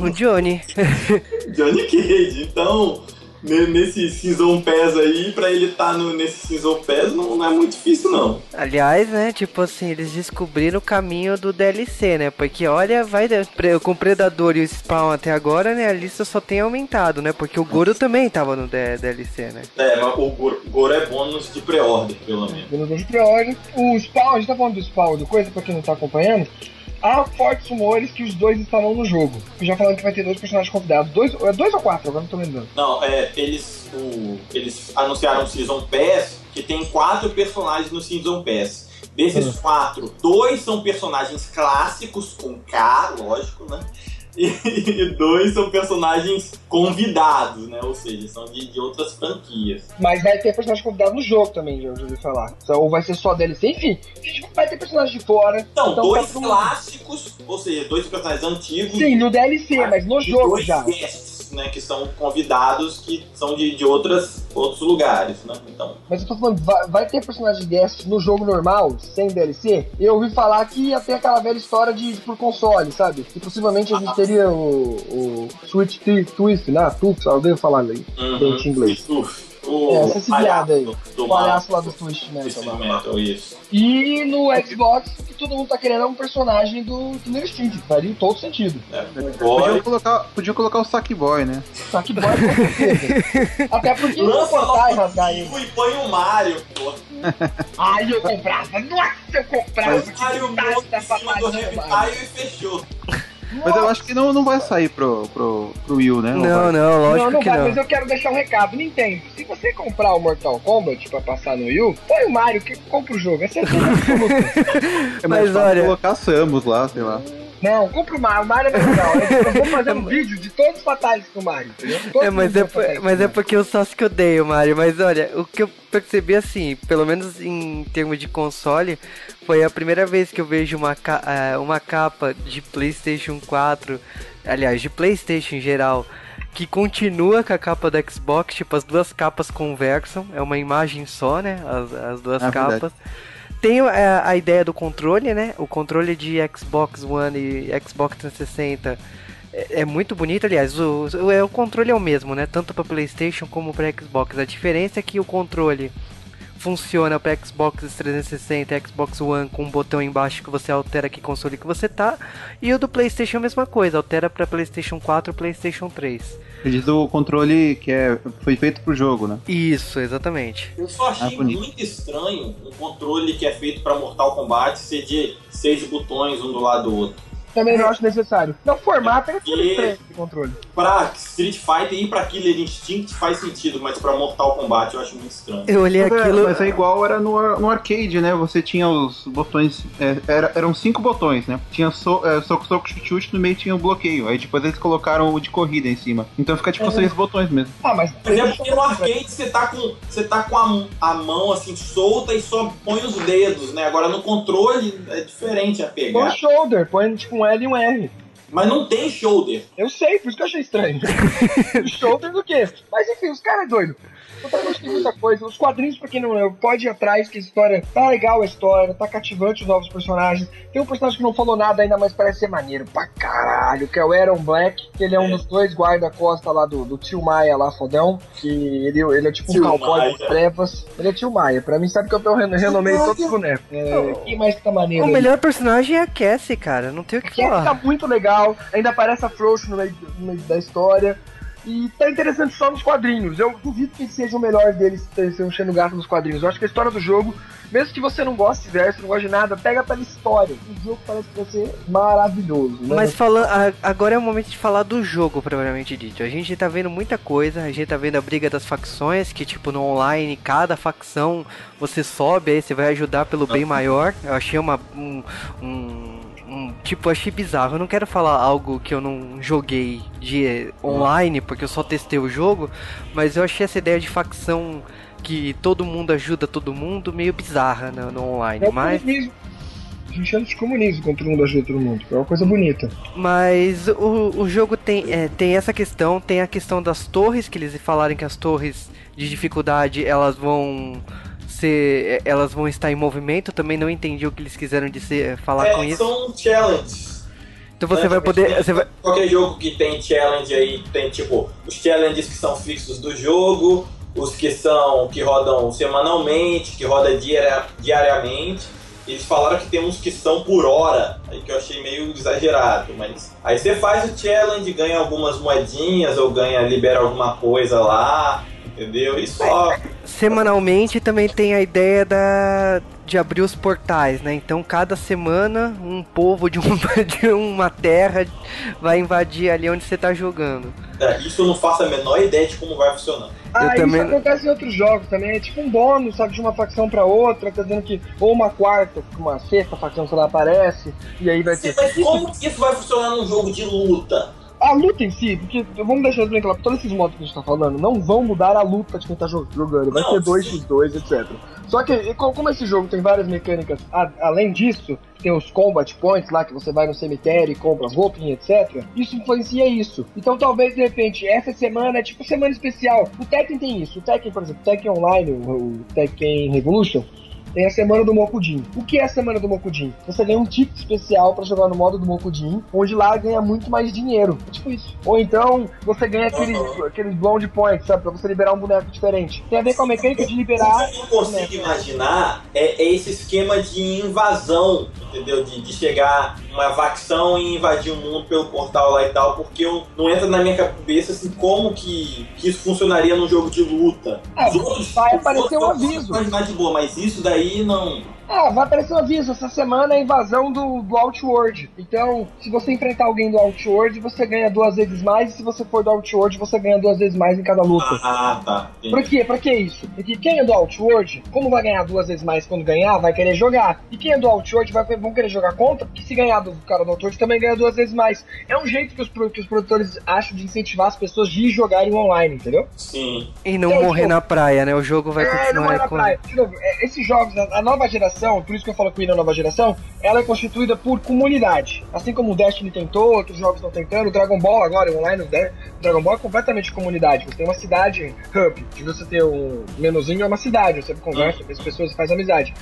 O Johnny. [LAUGHS] Johnny Cage. Então, nesse Season Pass aí, pra ele estar no nesse Season Pass, não, não é muito difícil, não. Aliás, né, tipo assim, eles descobriram o caminho do DLC, né? Porque olha, vai pre- com o Predador e o Spawn até agora, né, a lista só tem aumentado, né? Porque o Goro também tava no DLC, né? É, mas o Goro, Goro é bônus de pré-order, pelo menos. Pelo de pré-ordem. O Spawn, a gente tá falando do Spawn, do coisa pra quem não tá acompanhando. Há fortes rumores que os dois estarão no jogo. Já falando que vai ter dois personagens convidados. Dois, é dois ou quatro, agora não tô lembrando. Não, é, eles, o, eles anunciaram o Season Pass, que tem quatro personagens no Season Pass. Desses quatro, dois são personagens clássicos, com K, lógico, né? E dois são personagens convidados, né? Ou seja, são de, de outras franquias. Mas vai ter personagem convidado no jogo também, já ouvi falar. Ou vai ser só DLC, enfim. Vai ter personagem de fora. Então, Então, dois tá clássicos, ou seja, dois personagens antigos. Sim, no DLC, mas no jogo dois já. guests, né? Que são convidados que são de, de outras, outros lugares, né? Então, Mas eu tô falando, vai, vai ter personagem guest no jogo normal, sem DLC? Eu ouvi falar que ia ter aquela velha história de por console, sabe? Que possivelmente a gente teria o, o Switch Twi- Twist, né? Twist, eu devo falar ali. uhum. Em inglês. Uf, o É, essa piada aí. palhaço do O palhaço lá do Twist Twisted Metal lá. Metal, isso. E no Xbox, o que todo mundo tá querendo é um personagem do Killer Instinct. Faria todo sentido. É, Podiam Boy, colocar, podiam colocar o Sackboy, né? Só que boy com certeza. [LAUGHS] Até porque não lança cortar e rasgar ele. E põe o Mario, pô. [LAUGHS] Ai, eu comprava. Nossa, eu comprava. O Mario Que do papadinha, mano. Reptile e Mas eu acho que não, não vai sair pro, pro, pro Wii U, né? Não, vai? não, lógico não, não que vai, não. mas eu quero deixar um recado. Nintendo, se você comprar o Mortal Kombat pra passar no Wii U, põe o Mario que compra o jogo. É certeza absoluta. [LAUGHS] É mais Mas fácil olha- colocar Samus lá, sei lá. Não, compra o Mario. O Mario é legal. Eu vou [LAUGHS] fazer um vídeo de todos os fatais do Mario, É, mas é, do mas é Mario. porque o Sasuke odeia o Mario. Mas olha, o que eu percebi assim, pelo menos em termos de console, foi a primeira vez que eu vejo uma, ca- eh, uma capa de PlayStation 4, aliás, de PlayStation em geral, que continua com a capa do Xbox, tipo, as duas capas conversam, é uma imagem só, né? As, as duas É verdade. Tem a, a ideia do controle, né? O controle de Xbox One e Xbox 360 é, é muito bonito, aliás, o, o, é, o controle é o mesmo, né? Tanto para PlayStation como para Xbox. A diferença é que o controle funciona para Xbox 360 e Xbox One com um botão embaixo que você altera que console que você tá, e o do PlayStation é a mesma coisa, altera para PlayStation 4 e PlayStation 3. Ele diz o controle que é, foi feito pro jogo, né? Isso, exatamente. Eu só achei Ah, muito estranho um controle que é feito pra Mortal Kombat ser de seis botões um do lado do outro. Também não acho necessário. Não, formato é E- estranho esse controle. Pra Street Fighter e pra Killer Instinct faz sentido, mas pra Mortal Kombat eu acho muito estranho. Eu olhei Mas é, aquilo. mas é igual era no, no arcade, né? Você tinha os botões. é, era- eram cinco botões, né? Tinha so, é, soco, soco, chute, chute, no meio tinha o bloqueio. Aí depois eles colocaram o de corrida em cima. Então fica tipo Uhum. seis botões mesmo. Ah, mas. Mas é porque no arcade você tá com, você tá com a, a mão assim solta e só põe os dedos, né? Agora no controle é diferente a Põe pegada. o shoulder, põe tipo um L e um R. Mas não tem shoulder. Eu sei, por isso que eu achei estranho. [LAUGHS] shoulder do quê? Mas enfim, os caras é doido. Eu também gostei de muita coisa. Os quadrinhos, pra quem não leu, pode ir atrás, que a história tá legal a história, tá cativante os novos personagens. Tem um personagem que não falou nada ainda, mas parece ser maneiro pra caralho, que é o Aaron Black, que ele é um É. dos dois guarda-costa lá do, do tio Maia lá, fodão. Que ele, ele é tipo um Tio cowboy Maia. das trevas. Ele é tio Maia. Pra mim, sabe que eu tô ren- renomei todos os bonecos. É, quem mais que tá maneiro? O aí? melhor personagem é a Cassie, cara. Não tem o que tá falar. muito legal, ainda aparece a Frost no meio, no meio da história. E tá interessante só nos quadrinhos. Eu duvido que seja o melhor deles um Xeno Gato nos quadrinhos. Eu acho que a história do jogo mesmo que você não goste de verso, não goste de nada, pega pela história. O jogo parece que vai ser maravilhoso. Né? Mas falando, agora é o momento de falar do jogo, propriamente dito. A gente tá vendo muita coisa, a gente tá vendo a briga das facções, que tipo no online, cada facção você sobe, aí você vai ajudar pelo bem maior. Eu achei uma. Um, um, um, tipo, achei bizarro. Eu não quero falar algo que eu não joguei de online, porque eu só testei o jogo, mas eu achei essa ideia de facção que todo mundo ajuda todo mundo meio bizarra no, no online. É mas. Gente de comunismo quando todo mundo ajuda todo mundo. É uma coisa bonita. Mas o, o jogo tem, é, tem essa questão, tem a questão das torres, que eles falaram que as torres de dificuldade elas vão ser. elas vão estar em movimento. Também não entendi o que eles quiseram dizer, falar é, com isso. São challenges. Então você né? vai poder. Você vai... Qualquer jogo que tem challenge aí, tem tipo os challenges que são fixos do jogo, os que são que rodam semanalmente, que roda diari diariamente. Eles falaram que tem uns que são por hora, aí que eu achei meio exagerado, mas aí você faz o challenge, ganha algumas moedinhas ou ganha libera alguma coisa lá, entendeu? E só semanalmente também tem a ideia da de abrir os portais, né? Então cada semana um povo de, um, [LAUGHS] de uma terra vai invadir ali onde você tá jogando. É, isso eu não faço a menor ideia de como vai funcionar. Ah, eu isso acontece em outros jogos também. É tipo um bônus, sabe, de uma facção pra outra, tá dizendo que ou uma quarta, uma sexta facção, sei lá, aparece, e aí vai Sim, ter. Mas como que isso vai funcionar num jogo de luta? A luta em si, porque vamos deixar bem claro, todos esses modos que a gente tá falando não vão mudar a luta de quem tá jogando. Vai ser 2x2, etc. Só que, como esse jogo tem várias mecânicas, a, além disso, tem os combat points lá que você vai no cemitério e compra as roupinhas, etc. Isso influencia isso. Então talvez de repente essa semana é tipo semana especial. O Tekken tem isso. O Tekken, por exemplo, o Tekken Online, o, o Tekken Revolution, tem a semana do Mokudin. O que é a semana do Mokudin? Você ganha um ticket especial para jogar no modo do Mokudin, onde lá ganha muito mais dinheiro. É tipo isso. Ou então você ganha aqueles, aqueles blonde points, sabe? Pra você liberar um boneco diferente. Tem a ver com a mecânica de liberar. O que eu consigo imaginar é, é, esse esquema de invasão, entendeu? De, de chegar uma facção e invadir o mundo pelo portal lá e tal, porque eu, não entra na minha cabeça assim como que, que isso funcionaria num jogo de luta. É, Os outros, vai aparecer um aviso. De boa, mas isso daí aí não. Ah, vai aparecer um aviso. Essa semana é a invasão do, do Outworld. Então, se você enfrentar alguém do Outworld, você ganha duas vezes mais. E se você for do Outworld, você ganha duas vezes mais em cada luta. Ah, tá. Entendi. Por quê? Pra que isso? Porque quem é do Outworld, como vai ganhar duas vezes mais quando ganhar, vai querer jogar. E quem é do Outworld vai vão querer jogar contra, porque se ganhar do cara do Outworld também ganha duas vezes mais. É um jeito que os, que os produtores acham de incentivar as pessoas de jogarem online, entendeu? Sim. E não morrer tipo, na praia, né? O jogo vai é, continuar. Não morrer na com... praia. De novo, é, esses jogos, a, a nova geração, por isso que eu falo que a nova geração, ela é constituída por comunidade. Assim como o Destiny tentou, outros jogos estão tentando, o Dragon Ball agora, online, o Dragon Ball é completamente comunidade. Você tem uma cidade hub, de você ter um menuzinho é uma cidade, você conversa com as pessoas e faz amizade.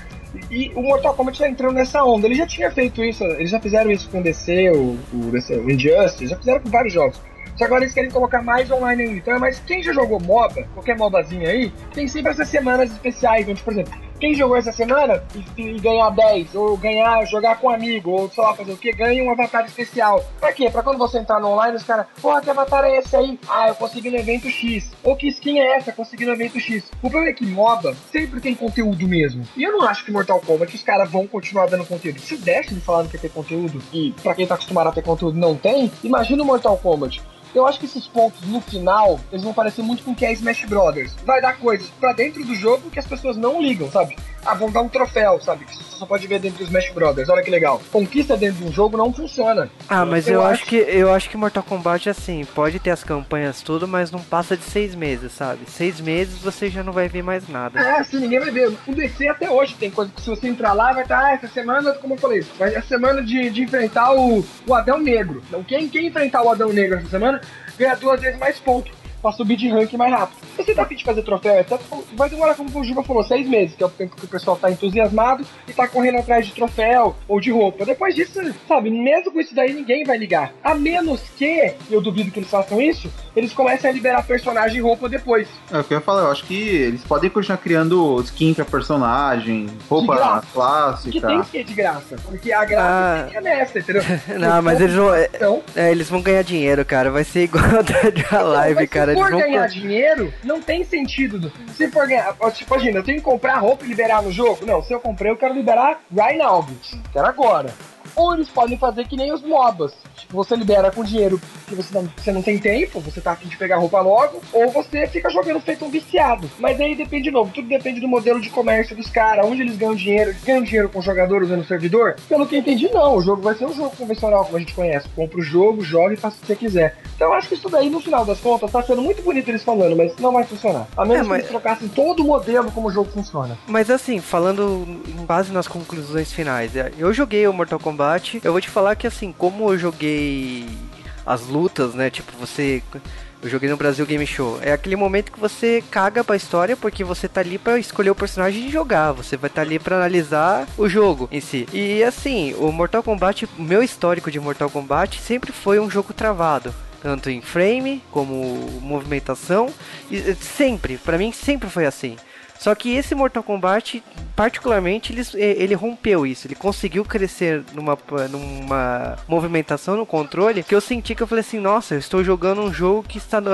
E, o Mortal Kombat está entrando nessa onda. Ele já tinha feito isso, eles já fizeram isso com o DC, o, o, DC, o Injustice, já fizeram com vários jogos. Só agora eles querem colocar mais online ainda. Então, mas quem já jogou MOBA, qualquer MOBAzinha aí, tem sempre essas semanas especiais. Tipo, por exemplo, quem jogou essa semana e, e, ganhar 10, ou ganhar, jogar com um amigo, ou sei lá, fazer o que, ganha um avatar especial. Pra quê? Pra quando você entrar no online, os caras, porra, que avatar é esse aí? Ah, eu consegui no evento X. Ou que skin é essa? Consegui no evento X. O problema é que MOBA sempre tem conteúdo mesmo. E eu não acho que Mortal Kombat os caras vão continuar dando conteúdo. Se o Destiny falando que ia ter conteúdo, e pra quem tá acostumado a ter conteúdo não tem, imagina o Mortal Kombat. Eu acho que esses pontos no final, eles vão parecer muito com o que é Smash Brothers. Vai dar coisas para dentro do jogo que as pessoas não ligam, sabe? Ah, vão dar um troféu, sabe? Que você só pode ver dentro do Smash Brothers. Olha que legal. Conquista dentro de um jogo não funciona. Ah, mas eu, eu acho, acho que eu acho que Mortal Kombat assim, pode ter as campanhas tudo, mas não passa de seis meses, sabe? Seis meses você já não vai ver mais nada. É, sim, ninguém vai ver. O DC até hoje tem coisa que se você entrar lá, vai estar, ah, essa semana, como eu falei, vai ser a semana de, de enfrentar o, o Adão Negro. Então quem, quem enfrentar o Adão Negro essa semana ganha duas vezes mais pontos pra subir de rank mais rápido. Você tá afim de fazer troféu, etc, vai demorar, como o Juba falou, seis meses, que é o tempo que o pessoal tá entusiasmado e tá correndo atrás de troféu ou de roupa. Depois disso, sabe, mesmo com isso daí, ninguém vai ligar. A menos que, eu duvido que eles façam isso, eles comecem a liberar personagem e roupa depois. É o que eu ia falar, eu acho que eles podem continuar criando skin pra personagem, roupa clássica. Que tem que ser de graça, porque a graça ah. é nessa, entendeu? [LAUGHS] Não, mas eles vão. Então, é, eles vão ganhar dinheiro, cara. Vai ser igual a da Live, cara eles vão ganhar dinheiro, não tem sentido. Se for ganhar, tipo, imagina, eu tenho que comprar roupa e liberar no jogo? Não, se eu comprei, eu quero liberar right now, bitch. Quero agora. Ou eles podem fazer que nem os MOBAs. Tipo, você libera com dinheiro que você não, você não tem tempo, você tá afim de pegar roupa logo, ou você fica jogando feito um viciado. Mas aí depende de novo, tudo depende do modelo de comércio dos caras, onde eles ganham dinheiro. Eles ganham dinheiro com o jogador usando o servidor? Pelo que eu entendi, não. O jogo vai ser um jogo convencional, como a gente conhece. Compra o jogo, joga e faça o que você quiser. Então eu acho que isso daí, no final das contas, tá sendo muito bonito eles falando, mas não vai funcionar. A menos É, que mas- eles trocassem todo o modelo como o jogo funciona. Mas assim, falando em base nas conclusões finais, é, eu joguei o Mortal Kombat, eu vou te falar que assim, como eu joguei as lutas, né, tipo, você... Eu joguei no Brasil Game Show. É aquele momento que você caga pra história porque você tá ali pra escolher o personagem e jogar. Você vai estar ali pra analisar o jogo em si. E assim, o Mortal Kombat, meu histórico de Mortal Kombat sempre foi um jogo travado. Tanto em frame como movimentação. E, sempre, pra mim sempre foi assim. Só que esse Mortal Kombat, particularmente, ele, ele rompeu isso. Ele conseguiu crescer numa, numa movimentação no controle que eu senti que eu falei assim, nossa, eu estou jogando um jogo que está no,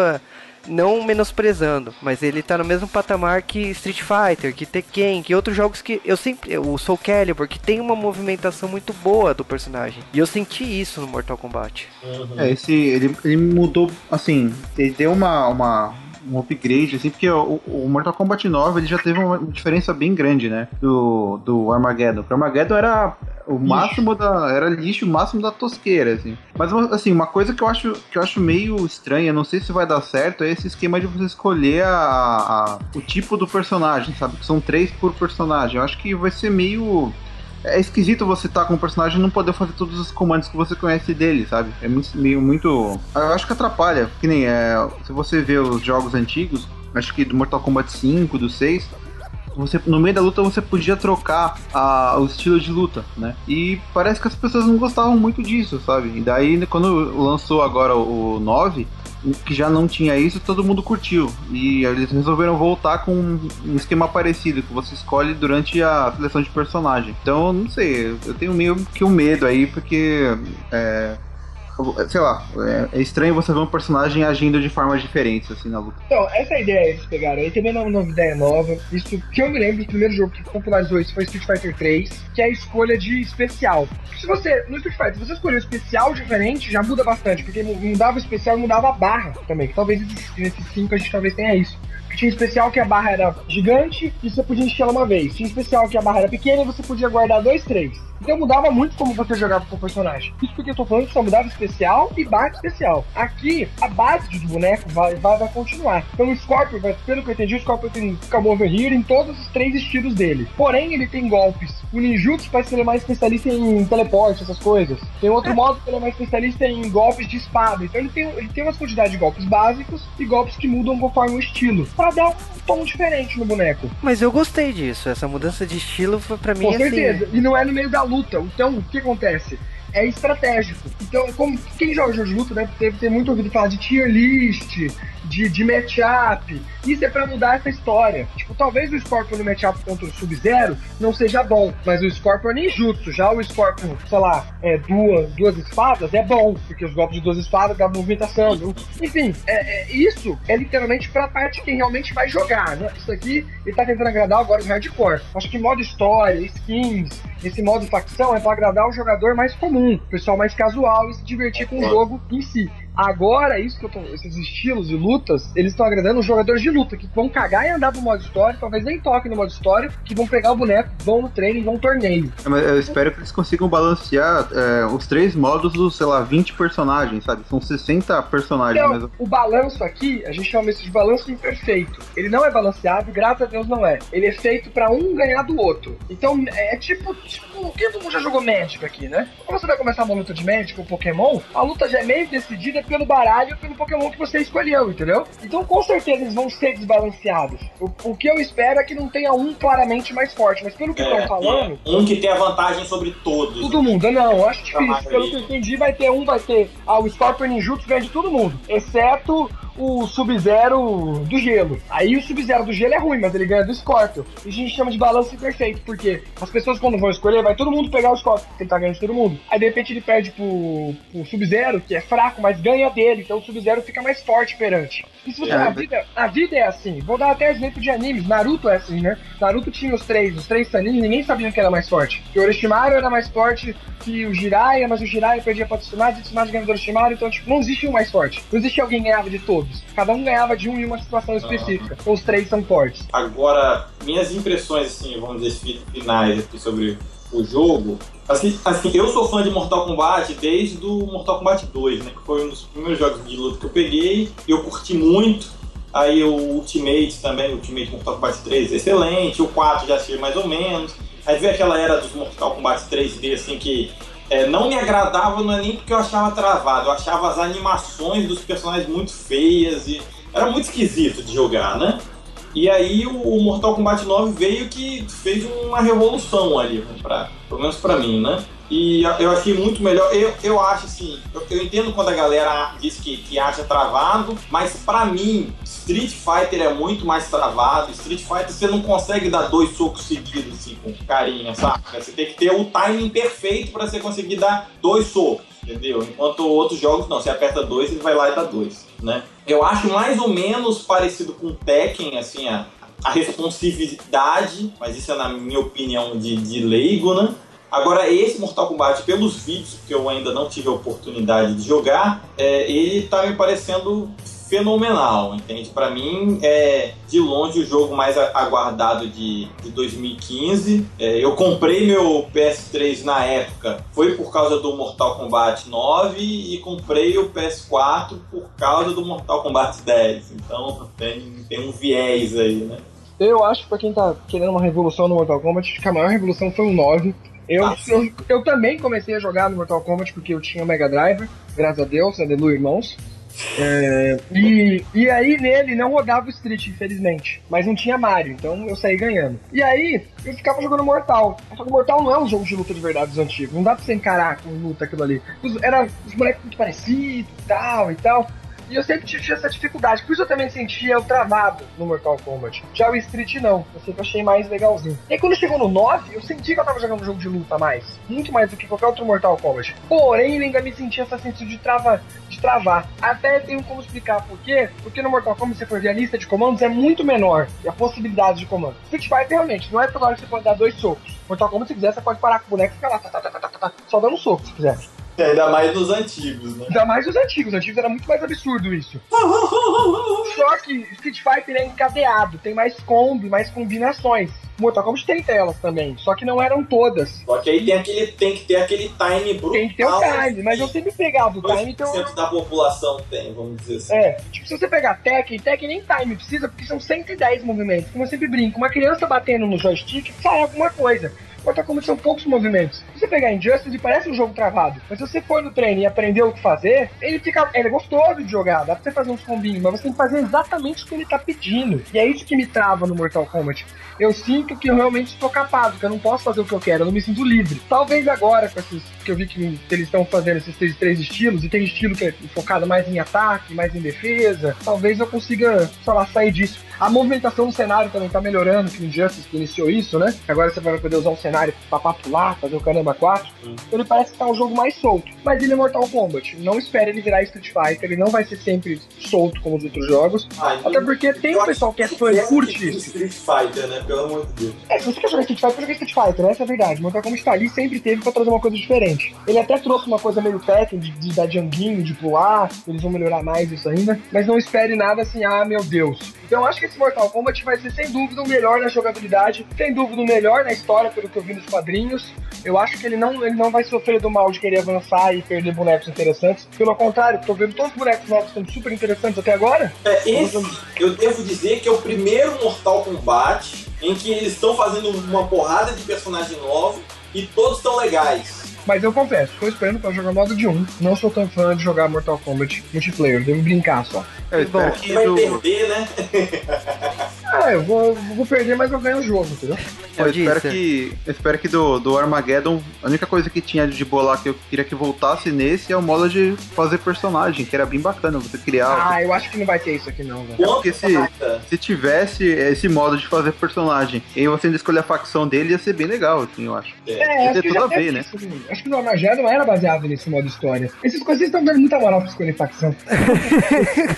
não menosprezando, mas ele tá no mesmo patamar que Street Fighter, que Tekken, que outros jogos que eu sempre, o Soul Calibur, que tem uma movimentação muito boa do personagem. E eu senti isso no Mortal Kombat. É, esse, ele, ele mudou, assim, ele deu uma, uma, um upgrade, assim, porque o, o Mortal Kombat 9 ele já teve uma diferença bem grande, né, do, do Armageddon. Porque o Armageddon era o máximo da, era lixo, o máximo da tosqueira, assim. Mas, assim, uma coisa que eu acho, que eu acho meio estranha, não sei se vai dar certo, é esse esquema de você escolher a, a- o tipo do personagem, sabe, que são três por personagem. Eu acho que vai ser meio... É esquisito você estar com um personagem e não poder fazer todos os comandos que você conhece dele, sabe? É muito, meio muito. Eu acho que atrapalha. Que nem é. Se você vê os jogos antigos, acho que do Mortal Kombat 5, do 6. Você, no meio da luta você podia trocar a, o estilo de luta, né? E parece que as pessoas não gostavam muito disso, sabe? E daí quando lançou agora o 9, que já não tinha isso, todo mundo curtiu. E eles resolveram voltar com um esquema parecido, que você escolhe durante a seleção de personagem. Então, não sei, eu tenho meio que um medo aí, porque. É, sei lá, é, é estranho você ver um personagem agindo de formas diferentes, assim, na luta. Então, essa é ideia eles pegaram aí, também é uma ideia nova. Isso que eu me lembro do primeiro jogo que popularizou isso foi Street Fighter 3, que é a escolha de especial. Se você, no Street Fighter, se você escolher um especial diferente, já muda bastante, porque mudava o especial e mudava a barra também, que talvez nesse 5 a gente talvez tenha isso. Tinha especial que a barra era gigante e você podia encher ela uma vez. Tinha especial que a barra era pequena e você podia guardar dois, três. Então mudava muito como você jogava com o personagem. Isso porque eu tô falando que só mudava especial e barra especial. Aqui, a base do boneco vai, vai, vai continuar. Então o Scorpion, vai- pelo que eu entendi, o Scorpion tem Come Over Here em todos os três estilos dele. Porém, ele tem golpes. O Ninjutsu parece que ele é mais especialista em teleporte, essas coisas. Tem outro modo que ele é mais especialista em golpes de espada. Então ele tem, ele tem uma quantidade de golpes básicos e golpes que mudam conforme o estilo. Pra dar um tom diferente no boneco. Mas eu gostei disso, essa mudança de estilo foi pra mim Com assim. certeza. E não é no meio da luta. Então, o que acontece? É estratégico. Então, como quem joga jogo de luta deve ter, ter muito ouvido falar de tier list, de, de matchup. Isso é pra mudar essa história. Tipo, talvez o Scorpion no matchup contra o Sub-Zero não seja bom, mas o Scorpion é ninjutsu. Já o Scorpion, sei lá, é duas, duas espadas é bom, porque os golpes de duas espadas dão movimentação. viu? Enfim, é, é- isso é literalmente pra parte quem realmente vai jogar, né? Isso aqui ele tá tentando agradar agora os hardcore. Acho que modo história, skins, esse modo facção é pra agradar o jogador mais comum, o pessoal mais casual e se divertir com o jogo em si. Agora, isso que eu tô, esses estilos e lutas, eles estão agradando os jogadores de luta, que vão cagar e andar pro modo história, talvez nem toquem no modo história, que vão pegar o boneco, vão no treino e vão no torneio. É, mas Eu espero que eles consigam balancear é, os três modos dos, sei lá, 20 personagens, sabe? São 60 personagens, Então, mas o balanço aqui, a gente chama isso de balanço imperfeito. Ele não é balanceado, graças a Deus não é. Ele é feito pra um ganhar do outro. Então, é tipo, tipo, quem todo mundo já jogou Magic aqui, né? Quando você vai começar uma luta de Magic ou Pokémon, a luta já é meio decidida pelo baralho, pelo Pokémon que você escolheu, entendeu? Então, com certeza eles vão ser desbalanceados. O, o que eu espero é que não tenha um claramente mais forte, mas pelo que estão É, falando, um que tem a vantagem sobre todos. Todo mundo, não, eu acho difícil. Pelo que eu entendi, vai ter um, vai ter. Ah, o Scorpion Ninjutsu ganha de todo mundo. Exceto o Sub-Zero do gelo. Aí o Sub-Zero do gelo é ruim, mas ele ganha do Scorpion. E a gente chama de balanço imperfeito, porque as pessoas quando vão escolher, vai todo mundo pegar o Scorpion, porque ele tá ganhando de todo mundo. Aí de repente ele perde pro, pro Sub-Zero, que é fraco, mas ganha dele, então o Sub-Zero fica mais forte perante. E se você, É, a, vida, a vida é assim. Vou dar até exemplo de animes. Naruto é assim, né? Naruto tinha os três, os três Sanins, ninguém sabia que era mais forte. Que o Orochimaru era mais forte que o Jiraiya, mas o Jiraiya perdia pra Tsunade, e o Tsunade ganhava do Orochimaru, então tipo, não existe um mais forte. Não existe alguém que ganhava de todos. Cada um ganhava de um em uma situação específica. Então os três são fortes. Agora, minhas impressões, assim, vamos dizer, fi- finais aqui sobre o jogo. Assim, assim, eu sou fã de Mortal Kombat desde o Mortal Kombat 2, né? Que foi um dos primeiros jogos de luta que eu peguei. Eu curti muito. Aí o Ultimate também, o Ultimate Mortal Kombat 3, excelente. O 4 já achei mais ou menos. Aí veio aquela era dos Mortal Kombat 3D, assim, que é, não me agradava, não é nem porque eu achava travado. Eu achava as animações dos personagens muito feias e era muito esquisito de jogar, né? E aí o Mortal Kombat 9 veio que fez uma revolução ali, pra, pelo menos pra mim, né? E eu- achei muito melhor. Eu, eu acho assim, eu, eu entendo quando a galera diz que, que acha travado, mas pra mim, Street Fighter é muito mais travado. Street Fighter você não consegue dar dois socos seguidos assim, com carinha, sabe? Você tem que ter o timing perfeito pra você conseguir dar dois socos. Entendeu? Enquanto outros jogos não, você aperta dois, ele vai lá e dá dois, né? Eu acho mais ou menos parecido com Tekken, assim, a, a responsividade, mas isso é na minha opinião de, de leigo, né? Agora, esse Mortal Kombat, pelos vídeos que eu ainda não tive a oportunidade de jogar, é, ele tá me parecendo fenomenal, entende? Pra mim, é de longe o jogo mais aguardado de, de 2015. É, eu comprei meu PS3 na época, foi por causa do Mortal Kombat 9 e comprei o PS4 por causa do Mortal Kombat 10. Então tem, tem um viés aí, né? Eu acho que pra quem tá querendo uma revolução no Mortal Kombat, acho que a maior revolução foi o 9. Eu, Ah, eu, eu também comecei a jogar no Mortal Kombat porque eu tinha o Mega Drive, graças a Deus, aleluia, irmãos. É, e, e aí nele não rodava o Street, infelizmente. Mas não tinha Mario, então eu saí ganhando. E aí eu ficava jogando Mortal. Só que Mortal não é um jogo de luta de verdade dos antigos. Não dá pra você encarar com luta aquilo ali. Os, era os bonecos muito parecidos e tal e tal. E eu sempre tive essa dificuldade. Por isso eu também sentia o travado no Mortal Kombat. Já o Street não. Eu sempre achei mais legalzinho. E aí quando chegou no 9, eu senti que eu tava jogando um jogo de luta mais. Muito mais do que qualquer outro Mortal Kombat. Porém, eu ainda me sentia essa sensação de, trava, de travar. Até tenho como explicar por quê. Porque no Mortal Kombat, se for ver a lista de comandos, é muito menor. E a possibilidade de comando. Street Fighter, realmente, não é toda hora que você pode dar dois socos. Mortal Kombat, se quiser, você pode parar com o boneco e ficar lá, tá, tá, tá, tá, tá, tá, só dando um soco, se quiser. E ainda mais nos antigos, né? Ainda mais os antigos. Os antigos era muito mais absurdo isso. Só que Street Fighter é encadeado, tem mais combo, mais combinações. Mortal Kombat tem telas também, só que não eram todas. Só que aí tem, aquele, tem que ter aquele time brutal. Tem que ter o time, mas eu sempre pegava o time, então. 2% da população tem, vamos dizer assim. É, tipo, se você pegar Tekken, Tekken nem time precisa, porque são 110 movimentos. Como eu sempre brinco, uma criança batendo no joystick sai alguma coisa. Mortal Kombat são poucos movimentos. Se você pegar Injustice, parece um jogo travado. Mas se você for no treino e aprender o que fazer, ele fica. Ele é gostoso de jogar, dá pra você fazer uns combinhos, mas você tem que fazer exatamente o que ele tá pedindo. E é isso que me trava no Mortal Kombat. Eu sinto que eu realmente estou capado, que eu não posso fazer o que eu quero, eu não me sinto livre. Talvez agora, com esses. que eu vi que eles estão fazendo esses três, três estilos, e tem estilo que é focado mais em ataque, mais em defesa, talvez eu consiga, sei lá, sair disso. A movimentação do cenário também tá melhorando, que o Injustice que iniciou isso, né? Agora você vai poder usar um cenário pra papular, fazer o caramba 4. Ele parece que tá um jogo mais solto. Mas ele é Mortal Kombat. Não espere ele virar Street Fighter, ele não vai ser sempre solto como os outros jogos. Ah, Até porque tem um pessoal que é fã e curte isso. Street Fighter, né? Pelo amor de Deus. É, se você quer jogar Street Fighter, joga Street Fighter, essa é a verdade. Mortal Kombat tá ali sempre teve pra trazer uma coisa diferente. Ele até trouxe uma coisa meio Tekken, de, de dar janguinho, de pular, eles vão melhorar mais isso ainda. Mas não espere nada assim, ah, meu Deus. Então acho que esse Mortal Kombat vai ser sem dúvida o melhor na jogabilidade, sem dúvida o melhor na história, pelo que eu vi nos quadrinhos. Eu acho que ele não, ele não vai sofrer do mal de querer avançar e perder bonecos interessantes. Pelo contrário, tô vendo todos os bonecos novos sendo super interessantes até agora. É, esse, eu devo dizer que é o primeiro Mortal Kombat em que eles estão fazendo uma porrada de personagem novo e todos estão legais. Mas eu confesso, tô esperando pra jogar modo de 1. Não sou tão fã de jogar Mortal Kombat multiplayer, devo brincar só. É, Bom, aqui Vai do- perder, né? Ah, eu vou, vou perder, mas eu ganho o jogo, entendeu? Eu Pode espero que, eu espero que do, do Armageddon, a única coisa que tinha de boa lá que eu queria que voltasse nesse é o modo de fazer personagem, que era bem bacana você criar. Ah, eu acho que não vai ter isso aqui não, velho. Porque se-. Se tivesse esse modo de fazer personagem e você ainda escolher a facção dele, ia ser bem legal, assim, eu acho. É, acho que tudo já a ver, né? isso, assim. Acho que no Armageddon era baseado nesse modo história. Essas coisas estão dando muita moral pra escolher facção.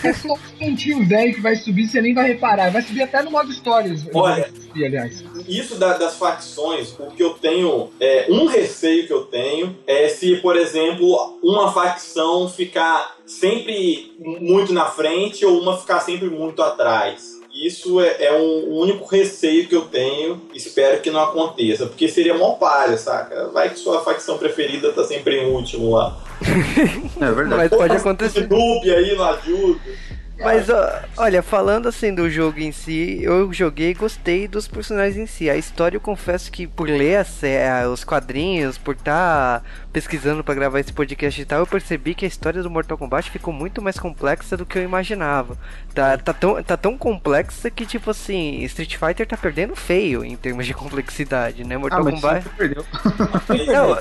é só um pontinho velho que vai subir, você nem vai reparar. Vai subir até no modo história. Olha. Subir, aliás. Isso da- das facções, o que eu tenho. É, um receio que eu tenho é se, por exemplo, uma facção ficar sempre muito na frente ou uma ficar sempre muito atrás. Isso é, é um, o único receio que eu tenho. Espero que não aconteça, porque seria mó palha, saca? Vai que sua facção preferida tá sempre em último lá. [LAUGHS] É verdade. Mas pode acontecer. noob aí não ajuda. Mas ó, olha, falando assim do jogo em si, eu joguei e gostei dos personagens em si. A história eu confesso que por ler a sé- a- os quadrinhos, por estar pesquisando pra gravar esse podcast e tal, eu percebi que a história do Mortal Kombat ficou muito mais complexa do que eu imaginava. Tá, tá, tão, tá tão complexa que, tipo assim, Street Fighter tá perdendo feio em termos de complexidade, né? Ah, Mortal mas Kombat. perdeu. Não.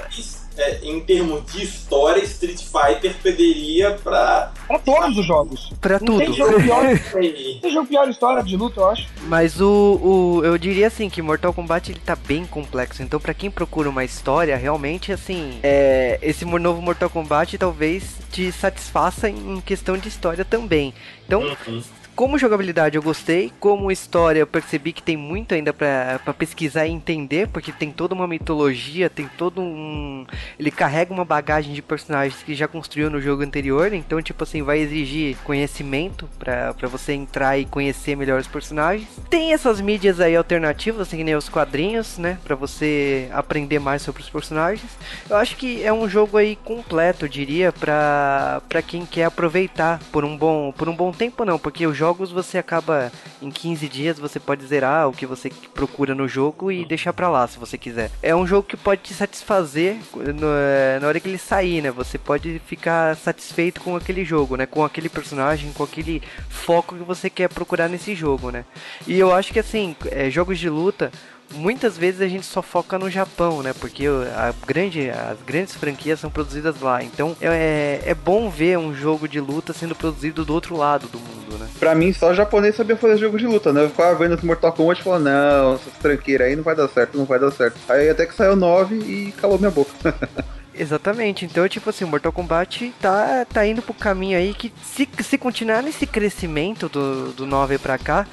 É, em termos de história, Street Fighter perderia pra. Pra todos os jogos. Pra Não tem tudo. jogo pior. [LAUGHS] Tem jogo pior história de luta, eu acho. Mas o, o eu diria assim que Mortal Kombat ele tá bem complexo. Então pra quem procura uma história, realmente assim, é, esse novo Mortal Kombat talvez te satisfaça em em questão de história também. Então, Uhum. Como jogabilidade eu gostei, como história eu percebi que tem muito ainda pra pesquisar e entender, porque tem toda uma mitologia, tem todo um. Ele carrega uma bagagem de personagens que já construiu no jogo anterior, então, tipo assim, vai exigir conhecimento pra você entrar e conhecer melhor os personagens. Tem essas mídias aí alternativas, assim que nem os quadrinhos, né, Pra você aprender mais sobre os personagens. Eu acho que é um jogo aí completo, eu diria, para quem quer aproveitar por um bom por um bom tempo não, porque os jogos você acaba em 15 dias você pode zerar o que você procura no jogo e deixar pra lá se você quiser. É um jogo que pode te satisfazer eh, na hora que ele sair, né? Você pode ficar satisfeito com aquele jogo, né? Com aquele personagem, com aquele foco que você quer procurar nesse jogo, né? E eu acho que assim, eh, jogos de luta Muitas vezes a gente só foca no Japão, né? Porque a grande, as grandes franquias são produzidas lá. Então é, é bom ver um jogo de luta sendo produzido do outro lado do mundo, né? Pra mim, só japonês sabia fazer jogo de luta, né? Eu ficava vendo os Mortal Kombat e falando, não, essas tranqueiras aí não vai dar certo, não vai dar certo. Aí até que saiu 9 e calou minha boca. [LAUGHS] Exatamente, então tipo assim, Mortal Kombat tá, tá indo pro caminho aí que se, se continuar nesse crescimento do, do 9 pra cá,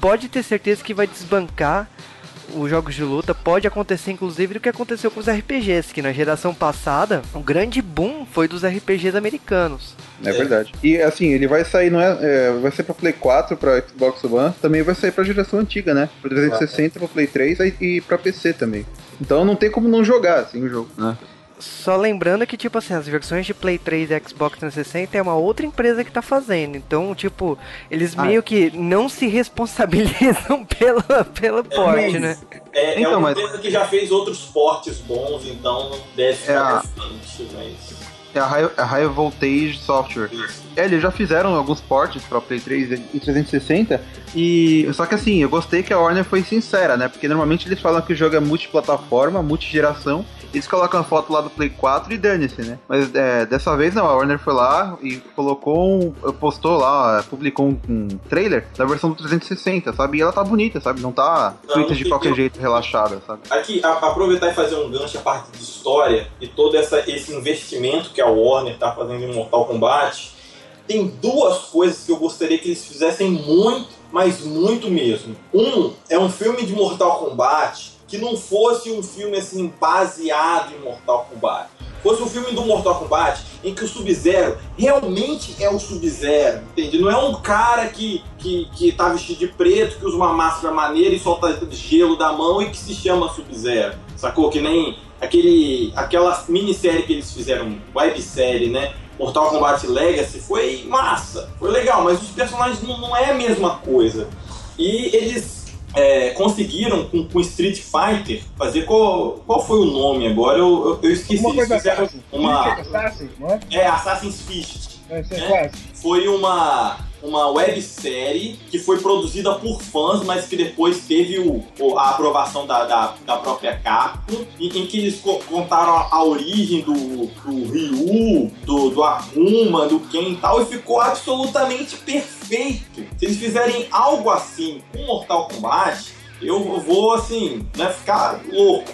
pode ter certeza que vai desbancar os jogos de luta. Pode acontecer inclusive o que aconteceu com os RPGs, que na geração passada o grande boom foi dos RPGs americanos. É verdade. E assim, ele vai sair, não é, é, vai ser pra Play 4, pra Xbox One, também vai sair pra geração antiga, né? Pro 360, pra Play 3 e, e pra PC também. Então não tem como não jogar assim o jogo, né? Só lembrando que, tipo assim, as versões de Play 3 e Xbox 360 é uma outra empresa que tá fazendo. Então, tipo, eles Ah, meio que não se responsabilizam [LAUGHS] pela, pelo porte, né? É, Então, é uma mas- empresa que já fez outros portes bons, então deve É ficar a- confiante, mas. É a High, a High Voltage Software. É, eles já fizeram alguns portes pra Play 3 e 360 e só que assim, eu gostei que a Warner foi sincera, né? Porque normalmente eles falam que o jogo é multiplataforma, multigeração, eles colocam a foto lá do Play 4 e dane-se, né? Mas é, dessa vez não, a Warner foi lá e colocou um, postou lá, publicou um, um trailer da versão do 360, sabe? E ela tá bonita, sabe? Não tá Não, feita de qualquer jeito, relaxada, sabe? Aqui, a- aproveitar e fazer um gancho a parte de história e todo essa, esse investimento que a Warner tá fazendo em Mortal Kombat, tem duas coisas que eu gostaria que eles fizessem muito, mas muito mesmo. Um é um filme de Mortal Kombat que não fosse um filme assim baseado em Mortal Kombat. Fosse um filme do Mortal Kombat em que o Sub-Zero realmente é o Sub-Zero, entende? Não é um cara que, que, que tá vestido de preto, que usa uma máscara maneira e solta gelo da mão e que se chama Sub-Zero, sacou? Que nem aquele, aquela minissérie que eles fizeram, websérie, né? Mortal Kombat Legacy foi massa, foi legal, mas os personagens não, não é a mesma coisa. E eles é, conseguiram com, com Street Fighter fazer qual, qual foi o nome agora? Eu, eu, eu esqueci. Uma coisa fizeram Assassin. uma Assassin, é? é Assassin's Fist. É, É. quase. Foi uma uma websérie que foi produzida por fãs, mas que depois teve o, a aprovação da, da, da própria Capcom, em, em que eles co- contaram a, a origem do, do Ryu, do, do Akuma, do Ken e tal, e ficou absolutamente perfeito. Se eles fizerem algo assim com Mortal Kombat, eu vou, assim, né, ficar louco.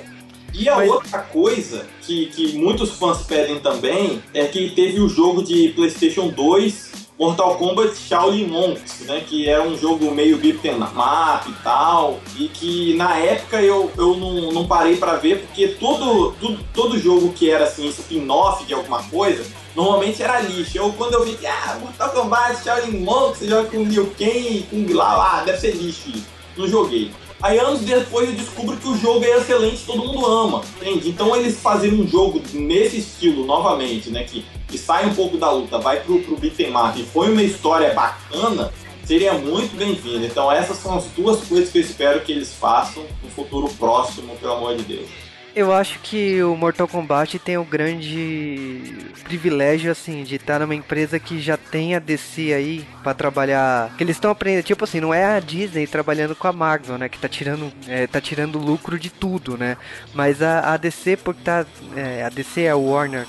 E a Mas- outra coisa que, que muitos fãs pedem também é que teve o jogo de PlayStation 2, Mortal Kombat Shaolin Monks, né? Que era um jogo meio beat'em up e tal, e que na época eu, eu não, não parei pra ver porque todo, tudo, todo jogo que era assim, spin-off de alguma coisa, normalmente era lixo. Eu, quando eu vi que, ah, Mortal Kombat Shaolin Monks, você joga com Liu Kang, com lá, ah, deve ser lixo isso. Não joguei. Aí anos depois eu descubro que o jogo é excelente, todo mundo ama, entende? Então eles fazerem um jogo nesse estilo novamente, né, que, que sai um pouco da luta, vai pro, pro beat'em e foi uma história bacana, seria muito bem-vindo. Então essas são as duas coisas que eu espero que eles façam no futuro próximo, pelo amor de Deus. Eu acho que o Mortal Kombat tem o grande privilégio, assim, de estar numa empresa que já tem a DC aí pra trabalhar. Que eles estão aprendendo, tipo assim, não é a Disney trabalhando com a Marvel, né? Que tá tirando, é, tá tirando lucro de tudo, né? Mas a, a DC, por tá. é, a DC é a Warner,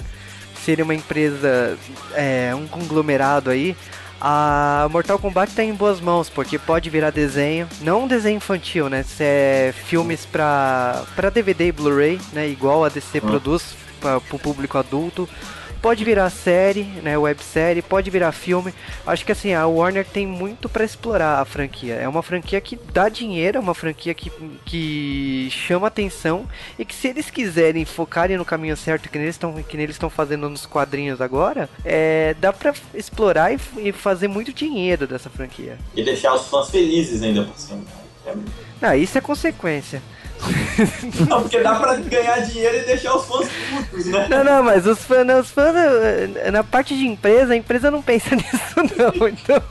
seria uma empresa, é, um conglomerado aí. A Mortal Kombat tá em boas mãos, porque pode virar desenho, não um desenho infantil, né? Se é filmes pra, pra DVD e Blu-ray, né? Igual a DC produz para pro público adulto. Pode virar série, né? Websérie, pode virar filme. Acho que assim, a Warner tem muito pra explorar a franquia. É uma franquia que dá dinheiro, é uma franquia que, que chama atenção e que se eles quiserem focarem no caminho certo que eles estão que eles estão fazendo nos quadrinhos agora, é, dá pra explorar e, e fazer muito dinheiro dessa franquia. E deixar os fãs felizes ainda por cima. Ah, isso é consequência. [LAUGHS] Não, porque dá pra ganhar dinheiro e deixar os fãs putos, né? Não, não, mas os fãs, os fãs eh, na parte de empresa, a empresa não pensa [LAUGHS] nisso não, então